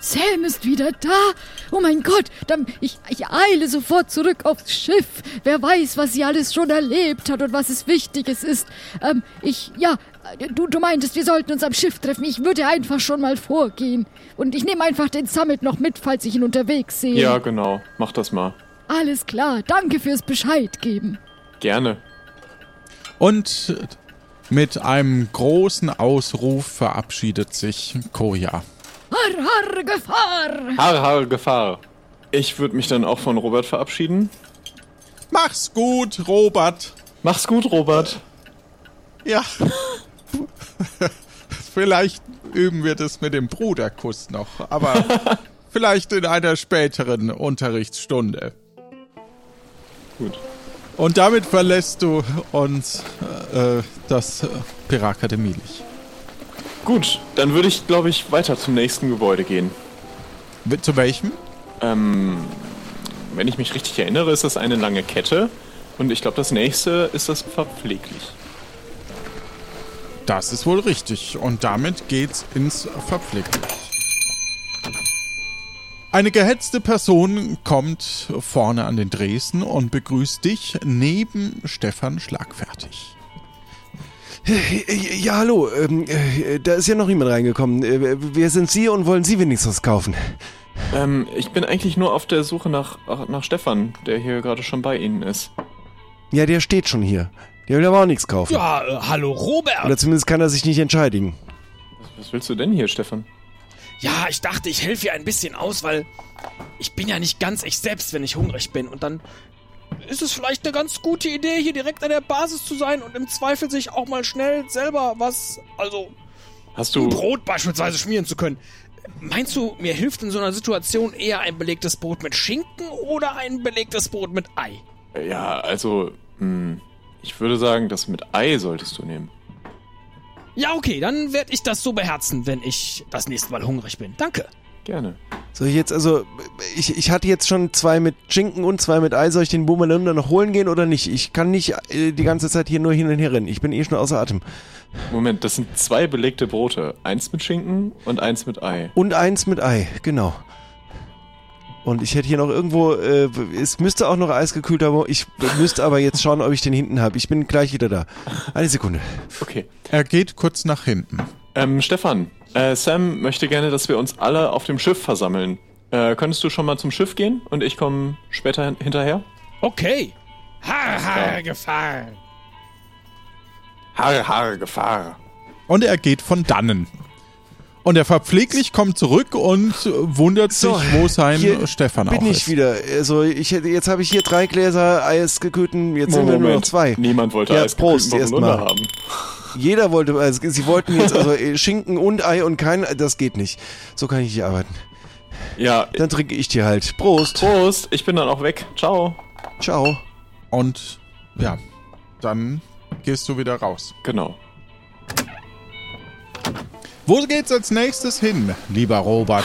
Sam ist wieder da. Oh mein Gott, dann ich, ich eile sofort zurück aufs Schiff. Wer weiß, was sie alles schon erlebt hat und was es Wichtiges ist. Ähm, ich, ja, du, du meintest, wir sollten uns am Schiff treffen. Ich würde einfach schon mal vorgehen. Und ich nehme einfach den Summit noch mit, falls ich ihn unterwegs sehe. Ja, genau. Mach das mal. Alles klar, danke fürs Bescheid geben. Gerne. Und mit einem großen Ausruf verabschiedet sich Koja. Har, har, Gefahr! Haare, Haare, Gefahr. Ich würde mich dann auch von Robert verabschieden. Mach's gut, Robert. Mach's gut, Robert. Ja. vielleicht üben wir das mit dem Bruderkuss noch, aber vielleicht in einer späteren Unterrichtsstunde. Gut. Und damit verlässt du uns äh, das äh, Pirakademie-Lich. Gut, dann würde ich, glaube ich, weiter zum nächsten Gebäude gehen. Zu welchem? Ähm, wenn ich mich richtig erinnere, ist das eine lange Kette. Und ich glaube, das nächste ist das verpfleglich. Das ist wohl richtig. Und damit geht's ins Verpfleglich. Eine gehetzte Person kommt vorne an den Dresden und begrüßt dich neben Stefan Schlagfertig. Ja, hallo. Ähm, äh, da ist ja noch jemand reingekommen. Äh, wer sind Sie und wollen Sie wenigstens was kaufen? Ähm, ich bin eigentlich nur auf der Suche nach, nach Stefan, der hier gerade schon bei Ihnen ist. Ja, der steht schon hier. Der will aber auch nichts kaufen. Ja, äh, hallo Robert. Oder zumindest kann er sich nicht entscheiden. Was willst du denn hier, Stefan? Ja, ich dachte, ich helfe ihr ein bisschen aus, weil ich bin ja nicht ganz ich selbst, wenn ich hungrig bin. Und dann ist es vielleicht eine ganz gute Idee, hier direkt an der Basis zu sein und im Zweifel sich auch mal schnell selber was, also Hast ein du. Brot beispielsweise schmieren zu können. Meinst du, mir hilft in so einer Situation eher ein belegtes Brot mit Schinken oder ein belegtes Brot mit Ei? Ja, also. Hm, ich würde sagen, das mit Ei solltest du nehmen. Ja, okay, dann werde ich das so beherzen, wenn ich das nächste Mal hungrig bin. Danke. Gerne. Soll ich jetzt, also, ich, ich hatte jetzt schon zwei mit Schinken und zwei mit Ei. Soll ich den Boomerlander noch holen gehen oder nicht? Ich kann nicht äh, die ganze Zeit hier nur hin und her rennen. Ich bin eh schon außer Atem. Moment, das sind zwei belegte Brote. Eins mit Schinken und eins mit Ei. Und eins mit Ei, genau. Und ich hätte hier noch irgendwo, äh, es müsste auch noch eisgekühlter, ich müsste aber jetzt schauen, ob ich den hinten habe. Ich bin gleich wieder da. Eine Sekunde. Okay. Er geht kurz nach hinten. Ähm, Stefan, äh, Sam möchte gerne, dass wir uns alle auf dem Schiff versammeln. Äh, könntest du schon mal zum Schiff gehen und ich komme später hin hinterher? Okay. Har, har, Gefahr. Haare, Haare, Gefahr. Und er geht von dannen. Und er verpfleglich kommt zurück und wundert So, sich, wo sein hier Stefan bin auch ich ist. wieder. Also ich jetzt habe ich hier drei Gläser Eisgekühlten, jetzt sind wir nur noch Moment. zwei. Niemand wollte ja, Eisgekühlten Prost Burgunder erstmal. haben. Jeder wollte, also sie wollten jetzt also äh, Schinken und Ei und kein, das geht nicht. So kann ich nicht arbeiten. Ja. Dann trinke ich dir halt. Prost. Prost, ich bin dann auch weg. Ciao. Ciao. Und ja, dann gehst du wieder raus. Genau. Wo geht's als nächstes hin, lieber Robert?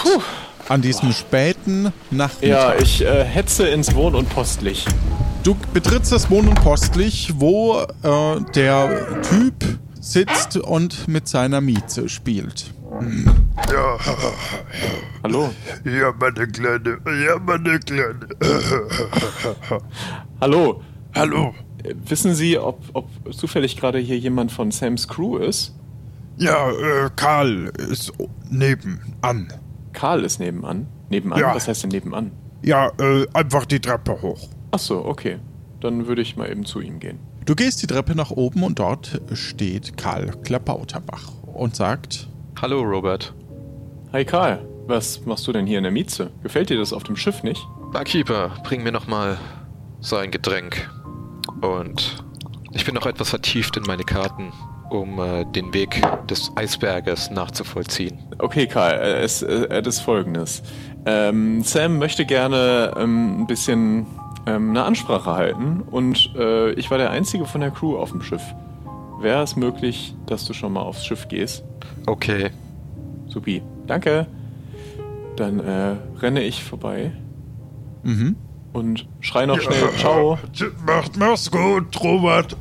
An diesem späten Nachmittag. Ja, ich äh, hetze ins Wohn- und Postlich. Du betrittst das Wohn- und Postlich, wo äh, der Typ sitzt und mit seiner Mieze spielt. Ja. Hallo. Ja, meine Kleine. Ja, meine Kleine. Hallo. Hallo. Wissen Sie, ob, ob zufällig gerade hier jemand von Sams Crew ist? Ja, äh, Karl ist nebenan. Karl ist nebenan. Nebenan? Ja. Was heißt denn nebenan? Ja, äh, einfach die Treppe hoch. Ach so, okay. Dann würde ich mal eben zu ihm gehen. Du gehst die Treppe nach oben und dort steht Karl Klapauterbach und sagt: Hallo, Robert. Hi Karl, was machst du denn hier in der Mieze? Gefällt dir das auf dem Schiff nicht? Barkeeper, bring mir noch mal so ein Getränk. Und ich bin noch etwas vertieft in meine Karten, um äh, den Weg des Eisberges nachzuvollziehen. Okay, Karl, äh, es, äh, es ist folgendes. Ähm, Sam möchte gerne ähm, ein bisschen ähm, eine Ansprache halten und äh, ich war der Einzige von der Crew auf dem Schiff. Wäre es möglich, dass du schon mal aufs Schiff gehst? Okay. Supi. Danke. Dann äh, renne ich vorbei Mhm. und schrei noch schnell Ciao Macht, mach's gut, Robert.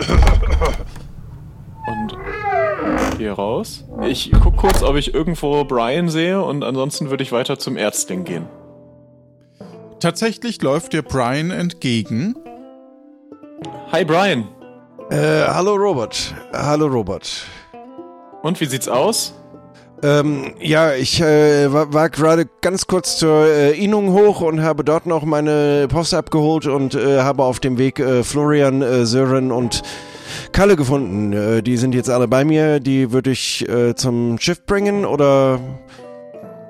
und gehe raus. Ich guck kurz, ob ich irgendwo Brian sehe und ansonsten würde ich weiter zum Ärztling gehen. Tatsächlich läuft dir Brian entgegen. Hi Brian. Äh, hallo Robert. Hallo Robert. Und wie sieht's aus? Ähm, ja, ich äh, war, war gerade ganz kurz zur äh, Innung hoch und habe dort noch meine Post abgeholt und äh, habe auf dem Weg äh, Florian, äh, Sören und Kalle gefunden. Äh, die sind jetzt alle bei mir. Die würde ich zum Schiff bringen oder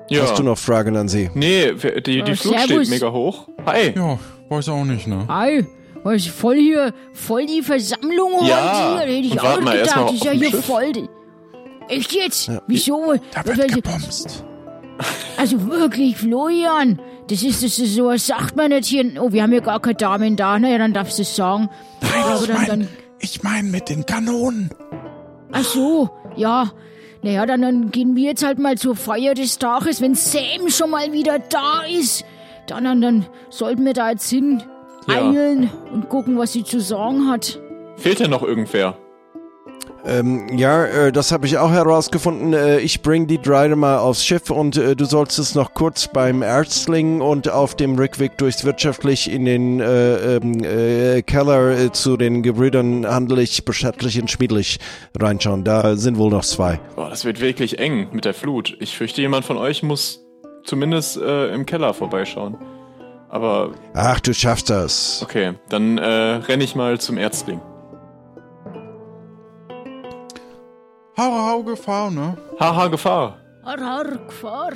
Ja. hast du noch Fragen an sie? Nee, die, die Oh, Flut servus. steht mega hoch. Hi. Ja, weiß auch nicht, ne? Hi, was voll hier, voll die Versammlung Ja, heute hier. Hätte ich auch nicht gedacht. ist ja hier Schiff. voll. Echt jetzt? Ja. Wieso? Da wird gebumst. Also wirklich, Florian, das ist, das ist so, was sagt man nicht hier. Oh, wir haben ja gar keine Damen da. Naja, dann darfst du es sagen. Aber ich mein- dann, Ich meine mit den Kanonen. ach so, ja. Naja, dann, dann gehen wir jetzt halt mal zur Feier des Tages. Wenn Sam schon mal wieder da ist, dann, dann, dann sollten wir da jetzt hin Ja. eilen und gucken, was sie zu sagen hat. Fehlt denn noch irgendwer? Ähm, ja, äh, das habe ich auch herausgefunden. Äh, ich bring die drei mal aufs Schiff und äh, du sollst es noch kurz beim Ärztling und auf dem Rückweg durchs Wirtschaftlich in den äh, ähm, äh, Keller äh, zu den Gebrüdern Handelig, Bestattlich und Schmiedlich reinschauen. Da sind wohl noch zwei. Boah, das wird wirklich eng mit der Flut. Ich fürchte, jemand von euch muss zumindest im Keller vorbeischauen. Aber Ach, du schaffst das. okay, dann renne ich mal zum Ärztling. Hau, hau, Gefahr, ne? Haha, Gefahr. Har, har, Gefahr.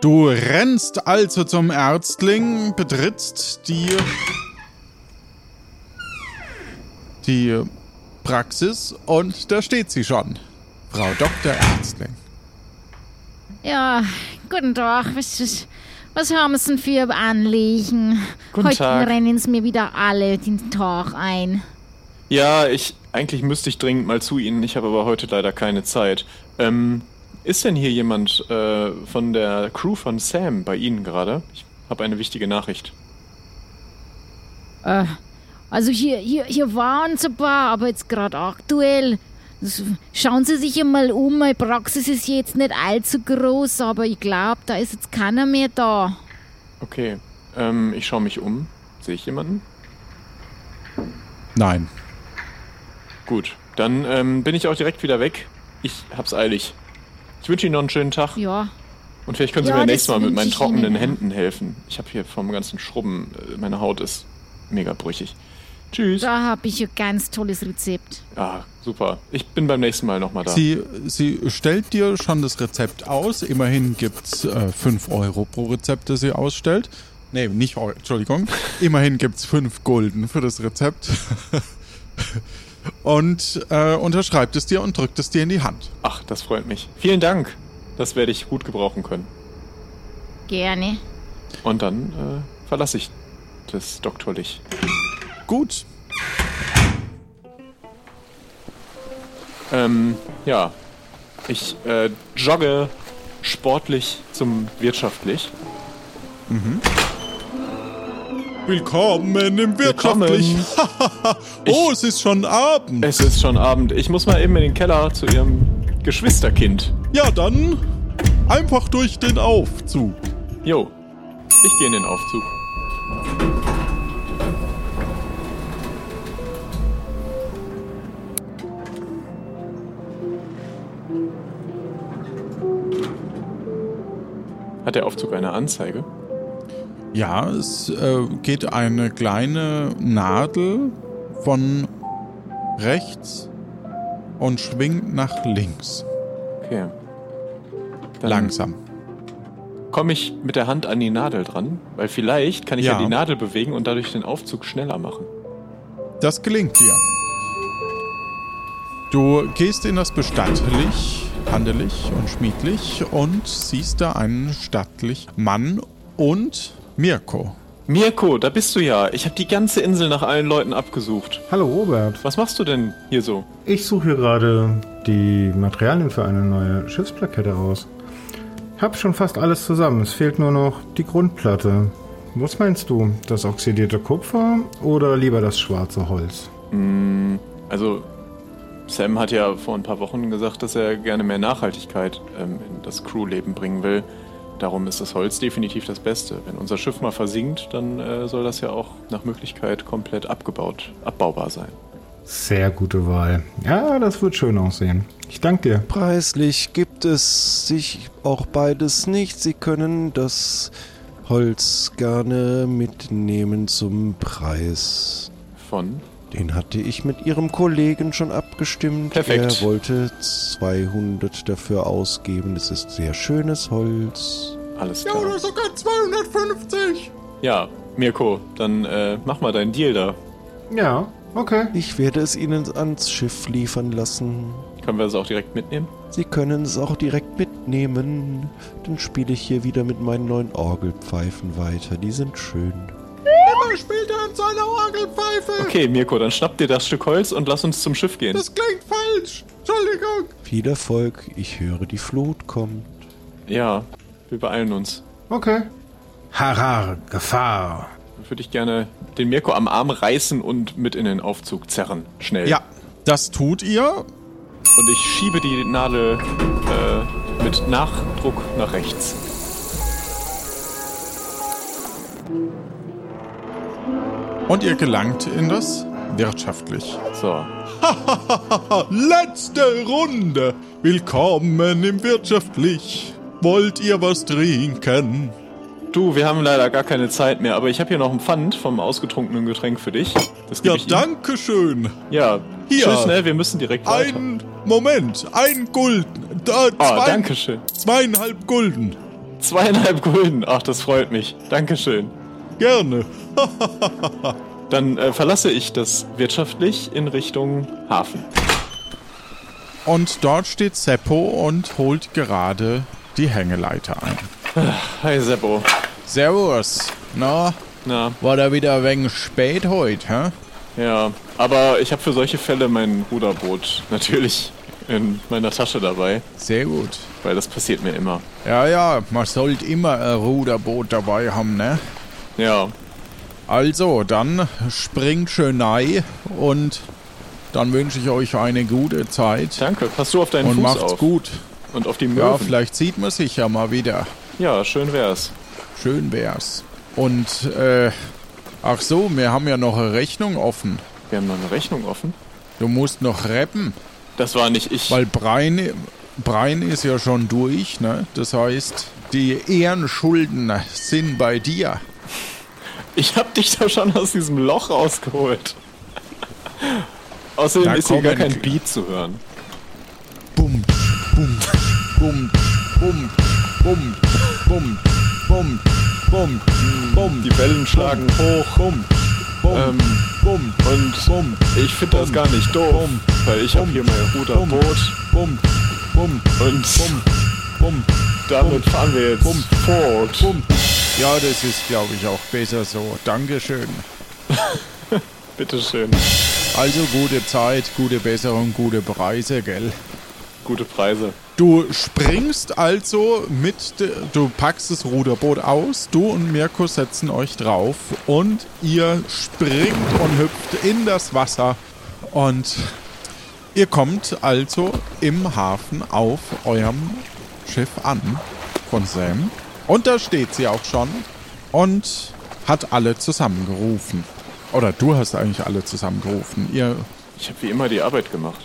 Du rennst also zum Ärztling, betrittst die, die Praxis und da steht sie schon. Frau Dr. Ärztling. Ja, guten Tag. Was, was, was haben Sie denn für Anliegen? Guten Heute Tag. rennen Sie mir wieder alle den Tag ein. Ja, ich eigentlich müsste ich dringend mal zu Ihnen. Ich habe aber heute leider keine Zeit. Ähm, ist denn hier jemand äh, von der Crew von Sam bei Ihnen gerade? Ich habe eine wichtige Nachricht. Äh, also hier, hier, hier waren sie ein paar, aber jetzt gerade aktuell. Schauen Sie sich einmal um, meine Praxis ist jetzt nicht allzu groß, aber ich glaube, da ist jetzt keiner mehr da. Okay, ähm, ich schaue mich um. Sehe ich jemanden? Nein. Gut, dann ähm, bin ich auch direkt wieder weg. Ich hab's eilig. Ich wünsche Ihnen noch einen schönen Tag. Ja. Und vielleicht können Sie Ja, mir das nächstes Mal mit meinen trockenen Ihnen, ja. Händen helfen. Ich habe hier vom ganzen Schrubben, äh, meine Haut ist mega brüchig. Tschüss. Da habe ich ein ganz tolles Rezept. Ah, super. Ich bin beim nächsten Mal nochmal da. Sie, sie stellt dir schon das Rezept aus. Immerhin gibt es äh, 5 Euro pro Rezept, das sie ausstellt. Nee, nicht Euro, Entschuldigung. Immerhin gibt es 5 Gulden für das Rezept. und äh, unterschreibt es dir und drückt es dir in die Hand. Ach, das freut mich. Vielen Dank. Das werde ich gut gebrauchen können. Gerne. Und dann äh, verlasse ich das Doktorlich. Gut. Ähm, ja. Ich äh, jogge sportlich zum wirtschaftlich. Mhm. Willkommen im Wirtschaftlich. oh, es ist schon Abend. Es ist schon Abend. Ich muss mal eben in den Keller zu ihrem Geschwisterkind. Ja, dann einfach durch den Aufzug. Jo. Ich gehe in den Aufzug. Hat der Aufzug eine Anzeige? Ja, es äh, geht eine kleine Nadel von rechts und schwingt nach links. Okay. Dann Langsam. Komme ich mit der Hand an die Nadel dran? Weil vielleicht kann ich ja, Ja. die Nadel bewegen und dadurch den Aufzug schneller machen. Das gelingt dir. Du gehst in das Bestattlich, handelig und schmiedlich und siehst da einen stattlich Mann und Mirko. Mirko, da bist du ja. Ich habe die ganze Insel nach allen Leuten abgesucht. Hallo Robert. Was machst du denn hier so? Ich suche hier gerade die Materialien für eine neue Schiffsplakette aus. Hab schon fast alles zusammen. Es fehlt nur noch die Grundplatte. Was meinst du? Das oxidierte Kupfer oder lieber das schwarze Holz? Mm, also, Sam hat ja vor ein paar Wochen gesagt, dass er gerne mehr Nachhaltigkeit ähm, in das Crewleben bringen will. Darum ist das Holz definitiv das Beste. Wenn unser Schiff mal versinkt, dann äh, soll das ja auch nach Möglichkeit komplett abgebaut, abbaubar sein. Sehr gute Wahl. Ja, das wird schön aussehen. Ich danke dir. Preislich gibt es sich auch beides nicht. Sie können das Holz gerne mitnehmen zum Preis. Von? Den hatte ich mit Ihrem Kollegen schon abgestimmt. Perfekt. Er wollte 200 dafür ausgeben. Es ist sehr schönes Holz. Alles Ja, klar. oder sogar 250. Ja, Mirko, dann äh, mach mal deinen Deal da. Ja, okay. Ich werde es Ihnen ans Schiff liefern lassen. Können wir das auch direkt mitnehmen? Sie können es auch direkt mitnehmen. Dann spiele ich hier wieder mit meinen neuen Orgelpfeifen weiter. Die sind schön. Spielt er an seiner Orgelpfeife. Okay, Mirko, dann schnapp dir das Stück Holz und lass uns zum Schiff gehen. Das klingt falsch. Entschuldigung. Viel Erfolg. Ich höre, die Flut kommt. Ja, wir beeilen uns. Okay. Harar, Gefahr. Dann würde ich gerne den Mirko am Arm reißen und mit in den Aufzug zerren. Schnell. Ja, das tut ihr. Und ich schiebe die Nadel äh, mit Nachdruck nach rechts. Und ihr gelangt in das Wirtschaftlich. So. Letzte Runde. Willkommen im Wirtschaftlich. Wollt ihr was trinken? Du, wir haben leider gar keine Zeit mehr, aber ich habe hier noch ein Pfand vom ausgetrunkenen Getränk für dich. Das Ja, danke schön. Ja, Hier. Tschüss, ne? Wir müssen direkt weiter. Ein Moment, ein Gulden. Da, Ah, zwei, danke schön. Zweieinhalb Gulden. Zweieinhalb Gulden. Ach, das freut mich. Dankeschön. Gerne. Dann äh, verlasse ich das wirtschaftlich in Richtung Hafen. Und dort steht Seppo und holt gerade die Hängeleiter ein. Hi, Seppo. Servus. Na, Na, war da wieder wegen spät heute, hä? ja. Aber ich habe für solche Fälle mein Ruderboot natürlich in meiner Tasche dabei, Sehr gut. weil das passiert mir immer. Ja, ja, man sollte immer ein Ruderboot dabei haben, ne? Ja, Also, dann springt schön rein und dann wünsche ich euch eine gute Zeit. danke. Pass du auf deinen und Fuß macht's auf. gut. Und auf die Ja, Möwen. vielleicht sieht man sich ja mal wieder. Ja, schön wär's. Schön wär's. Und, äh, ach so, wir haben ja noch eine Rechnung offen. Wir haben noch eine Rechnung offen. Du musst noch rappen, Das war nicht ich. weil Brian, Brian ist ja schon durch, ne? Das heißt, die Ehrenschulden sind bei dir. Ich hab dich da schon aus diesem Loch rausgeholt. Außerdem Da ist hier gar kein Beat zu hören. Bum, bum, bum, bum, bum, bum, bum, bum, bum. Die Wellen schlagen hoch. Bum, bum, Ähm, bum, und bum, ich finde das gar nicht doof, weil ich habe hier mein Ruderboot bum, bum, und bum, bum, damit fahren wir jetzt Bum. fort. bum. Ja, das ist, glaube ich, auch besser so. Dankeschön. Bitteschön. Also gute Zeit, gute Besserung, gute Preise, gell? Gute Preise. Du springst also mit, du packst das Ruderboot aus, du und Mirko setzen euch drauf und ihr springt und hüpft in das Wasser und ihr kommt also im Hafen auf eurem Schiff an von Sam und da steht sie auch schon und hat alle zusammengerufen. Oder du hast eigentlich alle zusammengerufen. Ihr, Ich habe wie immer die Arbeit gemacht.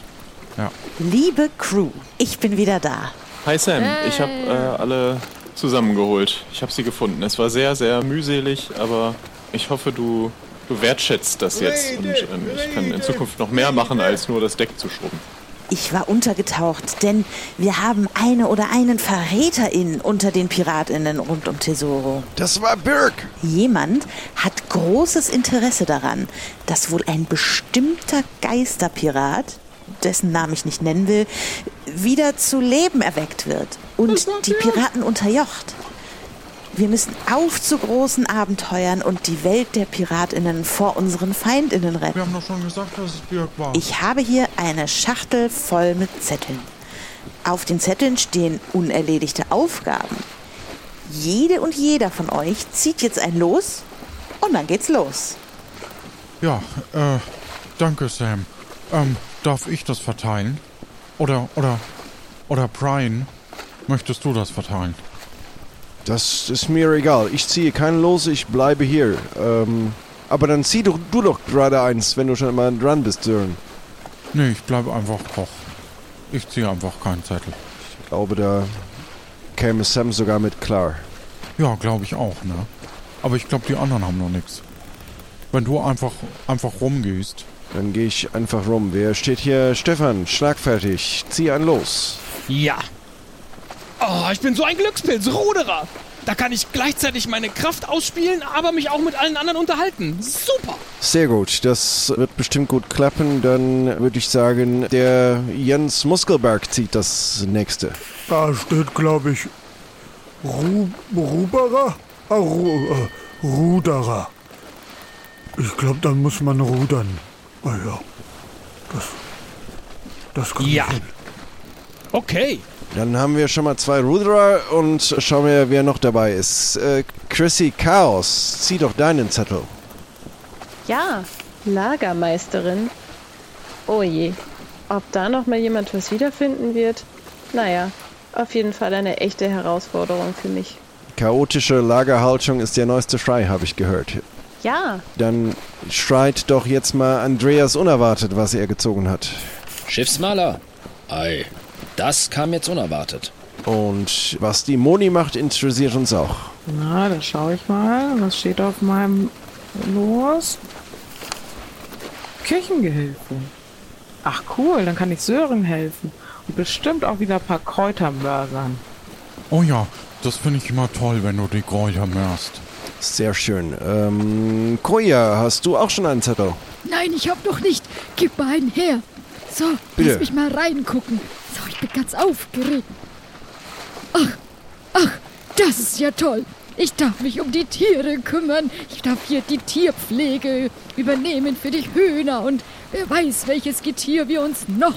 ja. Liebe Crew, ich bin wieder da. Hi Sam, ich habe äh, alle zusammengeholt. Ich habe sie gefunden. Es war sehr, sehr mühselig, aber ich hoffe, du, du wertschätzt das jetzt und ähm, ich kann in Zukunft noch mehr machen, als nur das Deck zu schrubben. Ich war untergetaucht, denn wir haben eine oder einen Verräterin unter den PiratInnen rund um Tesoro. Das war Birk. Jemand hat großes Interesse daran, dass wohl ein bestimmter Geisterpirat, dessen Namen ich nicht nennen will, wieder zu Leben erweckt wird und die Piraten unterjocht. Wir müssen auf zu großen Abenteuern und die Welt der PiratInnen vor unseren FeindInnen retten. Wir haben doch schon gesagt, dass es Birk war. Ich habe hier eine Schachtel voll mit Zetteln. Auf den Zetteln stehen unerledigte Aufgaben. Jede und jeder von euch zieht jetzt ein Los und dann geht's los. Ja, äh, danke Sam. Ähm, darf ich das verteilen? Oder, oder, oder Brian, möchtest du das verteilen? Das ist mir egal. Ich ziehe keinen los, ich bleibe hier. Ähm, aber dann zieh doch du doch gerade eins, wenn du schon mal dran bist, Sören. Nee, ich bleibe einfach Koch. Ich ziehe einfach keinen Zettel. Ich glaube, da käme Sam sogar mit klar. Ja, glaube ich auch, ne? Aber ich glaube, die anderen haben noch nichts. Wenn du einfach, einfach rumgehst. Dann gehe ich einfach rum. Wer steht hier? Stefan, schlagfertig. Zieh einen los. Ja. Oh, ich bin so ein Glückspilz, Ruderer. Da kann ich gleichzeitig meine Kraft ausspielen, aber mich auch mit allen anderen unterhalten. Super. Sehr gut, das wird bestimmt gut klappen. Dann würde ich sagen, der Jens Muskelberg zieht das nächste. Da steht, glaube ich, Ru Ruberer? Ah, Ru äh, Ruderer. Ich glaube, dann muss man rudern. Ah ja, das, das kann Ja. ich hin. Okay. Dann haben wir schon mal zwei Ruderer und schauen wir, wer noch dabei ist. Äh, Chrissy Chaos, zieh doch deinen Zettel. Ja, Lagermeisterin. Oh je. Ob da noch mal jemand was wiederfinden wird? Naja, auf jeden Fall eine echte Herausforderung für mich. Chaotische Lagerhaltung ist der neueste Schrei, habe ich gehört. Ja, Dann schreit doch jetzt mal Andreas unerwartet, was er gezogen hat. Schiffsmaler? Ei, das kam jetzt unerwartet. Und was die Moni macht, interessiert uns auch. Na, dann schaue ich mal. Was steht auf meinem Los? Küchengehilfe. Ach cool, dann kann ich Sören helfen. Und bestimmt auch wieder ein paar Kräuter mörsern. Oh ja, das finde ich immer toll, wenn du die Kräuter mörst. Sehr schön. Ähm, Koya, hast du auch schon einen Zettel? Nein, ich hab noch nicht. Gib mal einen her. So, Bitte. lass mich mal reingucken. So, ich bin ganz aufgeregt. Ach, ach, das ist ja toll. Ich darf mich um die Tiere kümmern. Ich darf hier die Tierpflege übernehmen für die Hühner. Und wer weiß, welches Getier wir uns noch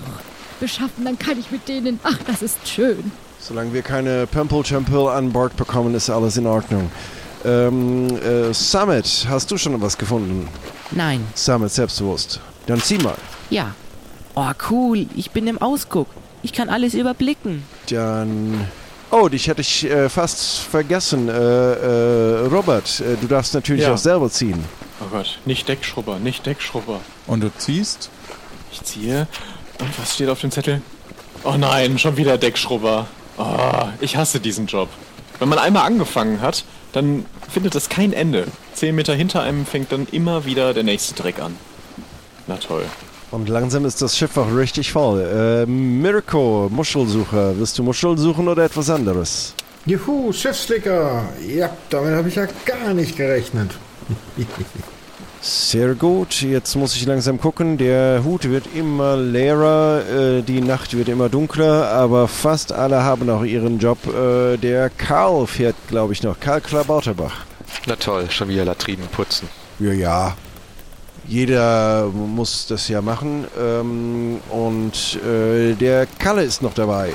beschaffen. Dann kann ich mit denen... Ach, das ist schön. Solange wir keine Pempel-Chempel an Bord bekommen, ist alles in Ordnung. Ähm, äh, Summit, hast du schon was gefunden? Nein. Summit, selbstbewusst. Dann zieh mal. Ja. Oh, cool. Ich bin im Ausguck. Ich kann alles überblicken. Dann. Oh, dich hätte ich äh, fast vergessen. Äh, äh, Robert, äh, du darfst natürlich Ja. auch selber ziehen. Oh Gott, nicht Deckschrubber, nicht Deckschrubber. Und du ziehst? Ich ziehe. Und was steht auf dem Zettel? Oh nein, schon wieder Deckschrubber. Oh, ich hasse diesen Job. Wenn man einmal angefangen hat, dann findet es kein Ende. Zehn Meter hinter einem fängt dann immer wieder der nächste Dreck an. Na toll. Und langsam ist das Schiff auch richtig voll. Äh, Mirko, Muschelsucher. Willst du Muscheln suchen oder etwas anderes? Juhu, Schiffsschlicker. Ja, damit habe ich ja gar nicht gerechnet. Sehr gut, jetzt muss ich langsam gucken. Der Hut wird immer leerer, äh, die Nacht wird immer dunkler, aber fast alle haben auch ihren Job. Äh, der Karl fährt, glaube ich, noch. Karl Klabauterbach. Na toll, schon wieder Latrinen putzen. Ja, ja. Jeder muss das ja machen. Ähm, und äh, der Kalle ist noch dabei.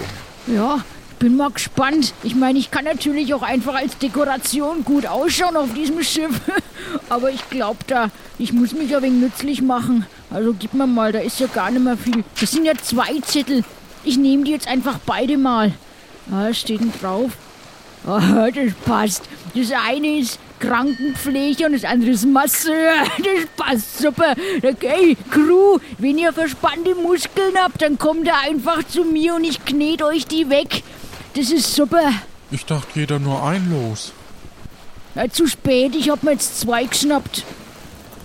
Ja, bin mal gespannt. Ich meine, ich kann natürlich auch einfach als Dekoration gut ausschauen auf diesem Schiff. Aber ich glaube da, ich muss mich ein wenig nützlich machen. Also gib mir mal, da ist ja gar nicht mehr viel. Das sind ja zwei Zettel. Ich nehme die jetzt einfach beide mal. Ah, steht denn drauf? Ah, das passt. Das eine ist Krankenpflege und das andere ist Masseur. Das passt super. Okay, Crew, wenn ihr verspannte Muskeln habt, dann kommt ihr einfach zu mir und ich knete euch die weg. Das ist super. Ich dachte, jeder nur ein los. Ja, zu spät, ich hab mir jetzt zwei geschnappt.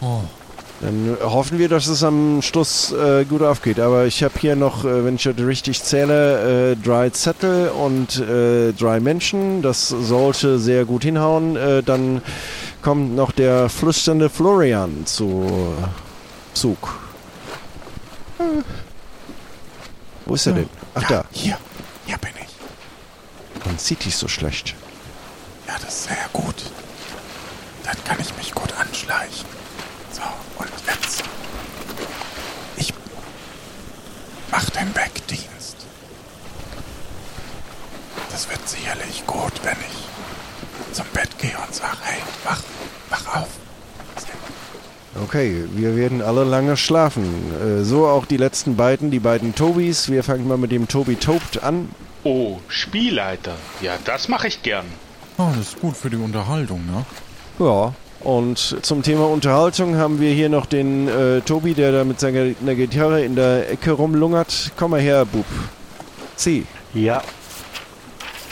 Oh. Dann hoffen wir, dass es am Schluss äh, gut aufgeht. Aber ich habe hier noch, äh, wenn ich das richtig zähle, äh, drei Zettel und äh, drei Menschen. Das sollte sehr gut hinhauen. Äh, dann kommt noch der flüsternde Florian zu Zug. Wo ist er denn? Ach da. Hier, hier bin ich. Man sieht dich so schlecht. Ja, das ist sehr gut. Dann kann ich mich gut anschleichen. So, und jetzt. Ich mach den Backdienst. Das wird sicherlich gut, wenn ich zum Bett gehe und sage, hey, wach, wach auf. Okay, wir werden alle lange schlafen. Äh, so auch die letzten beiden, die beiden Tobis. Wir fangen mal mit dem Tobi Tobt an. Oh, Spielleiter. Ja, das mache ich gern. Oh, das ist gut für die Unterhaltung, ne? Ja, und zum Thema Unterhaltung haben wir hier noch den äh, Tobi, der da mit seiner Gitarre in der Ecke rumlungert. Komm mal her, Bub. Zieh. Ja.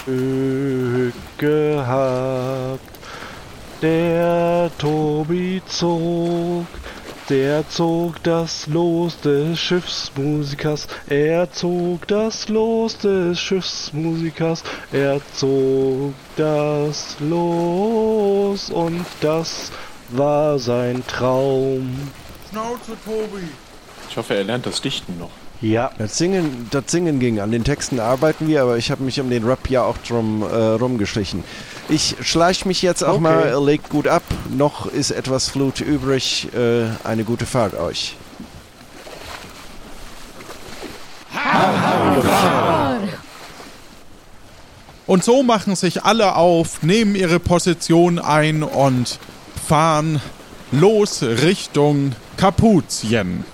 Glück gehabt, der Tobi zog, der zog das Los des Schiffsmusikers, er zog das Los des Schiffsmusikers, er zog das Los und das war sein Traum. Schnauze, Tobi. Ich hoffe, er lernt das Dichten noch. Ja. Das Singen, das Singen ging. An den Texten arbeiten wir, aber ich habe mich um den Rap ja auch drum äh, rumgeschlichen. Ich schleich mich jetzt auch Okay. mal, legt gut ab. Noch ist etwas Flut übrig. Äh, eine gute Fahrt euch. Und so machen sich alle auf, nehmen ihre Position ein und fahren los Richtung Kapuzien.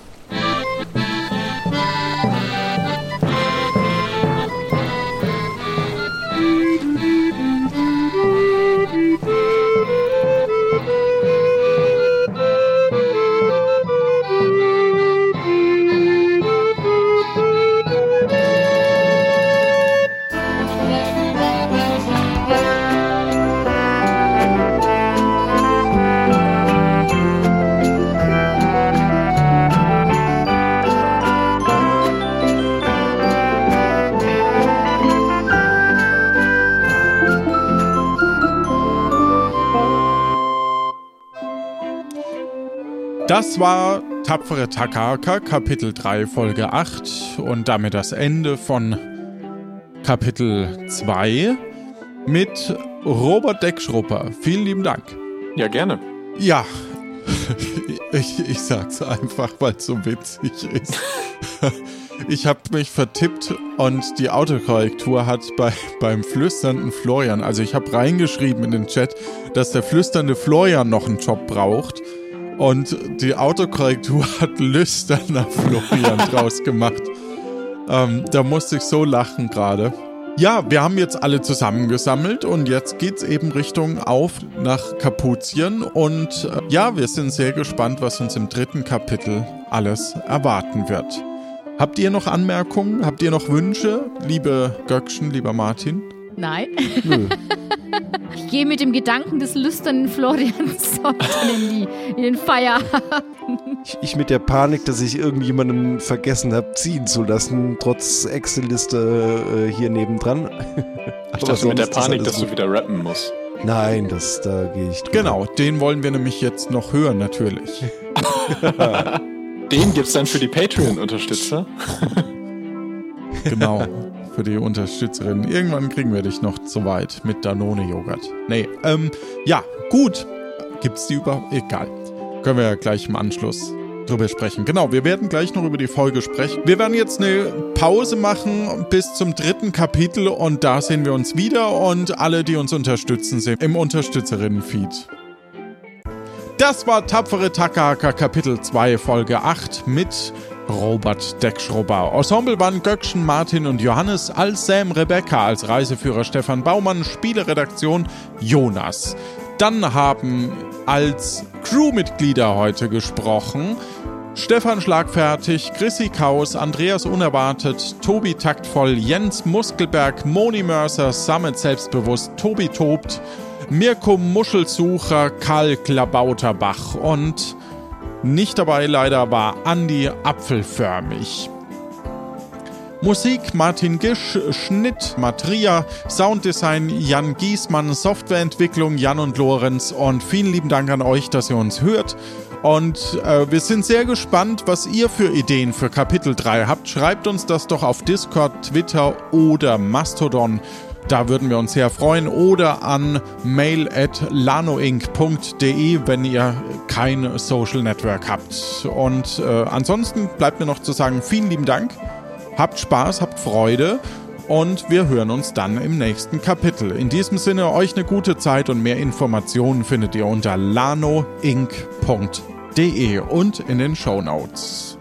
Das war Tapfere Takaka, Kapitel 3, Folge 8 und damit das Ende von Kapitel 2 mit Robert Deckschrupper. Vielen lieben Dank. Ja, gerne. Ja, ich, ich sag's einfach, weil es so witzig ist. Ich habe mich vertippt und die Autokorrektur hat bei, beim flüsternden Florian, also ich habe reingeschrieben in den Chat, dass der flüsternde Florian noch einen Job braucht. Und die Autokorrektur hat lüsterner Florian draus gemacht. Ähm, da musste ich so lachen gerade. Ja, wir haben jetzt alle zusammengesammelt und jetzt geht's eben Richtung auf nach Kapuzien. Und äh, ja, wir sind sehr gespannt, was uns im dritten Kapitel alles erwarten wird. Habt ihr noch Anmerkungen? Habt ihr noch Wünsche, liebe Göckchen, lieber Martin? Nein. Nö. Ich gehe mit dem Gedanken des lüsternen Florians in, die, in den Feierabend. Ich, ich mit der Panik, dass ich irgendjemandem vergessen habe, ziehen zu lassen, trotz Excel-Liste äh, hier nebendran. Ich dachte mit der Panik, dass du wieder rappen musst. Nein, das, da gehe ich drüber. Genau, den wollen wir nämlich jetzt noch hören, natürlich. Den gibt's dann für die Patreon-Unterstützer. Genau, für die Unterstützerin. Irgendwann kriegen wir dich noch zu weit mit Danone-Joghurt. Nee, ähm, ja, gut. Gibt's die über... Egal. Können wir ja gleich im Anschluss drüber sprechen. Genau, wir werden gleich noch über die Folge sprechen. Wir werden jetzt eine Pause machen bis zum dritten Kapitel und da sehen wir uns wieder und alle, die uns unterstützen, sind im Unterstützerinnen-Feed. Das war Tapfere Takahaka Kapitel 2 Folge 8 mit Robert Deckschrubber. Ensemble waren Göckchen, Martin und Johannes, als Sam Rebecca, als Reiseführer Stefan Baumann, Spieleredaktion Jonas. Dann haben als Crewmitglieder heute gesprochen Stefan Schlagfertig, Chrissy Kaus, Andreas Unerwartet, Tobi Taktvoll, Jens Muskelberg, Moni Mörser, Samet Selbstbewusst, Tobi Tobt, Mirko Muschelsucher, Karl Klabauterbach und nicht dabei leider war Andi Apfelförmig. Musik Martin Gisch, Schnitt Matria, Sounddesign Jan Giesmann, Softwareentwicklung Jan und Lorenz und vielen lieben Dank an euch, dass ihr uns hört. Und äh, wir sind sehr gespannt, was ihr für Ideen für Kapitel 3 habt. Schreibt uns das doch auf Discord, Twitter oder Mastodon. Da würden wir uns sehr freuen. Oder an mail at lanoinc.de, wenn ihr kein Social Network habt. Und äh, ansonsten bleibt mir noch zu sagen, vielen lieben Dank. Habt Spaß, habt Freude und wir hören uns dann im nächsten Kapitel. In diesem Sinne euch eine gute Zeit und mehr Informationen findet ihr unter lanoinc.de und in den Show Notes.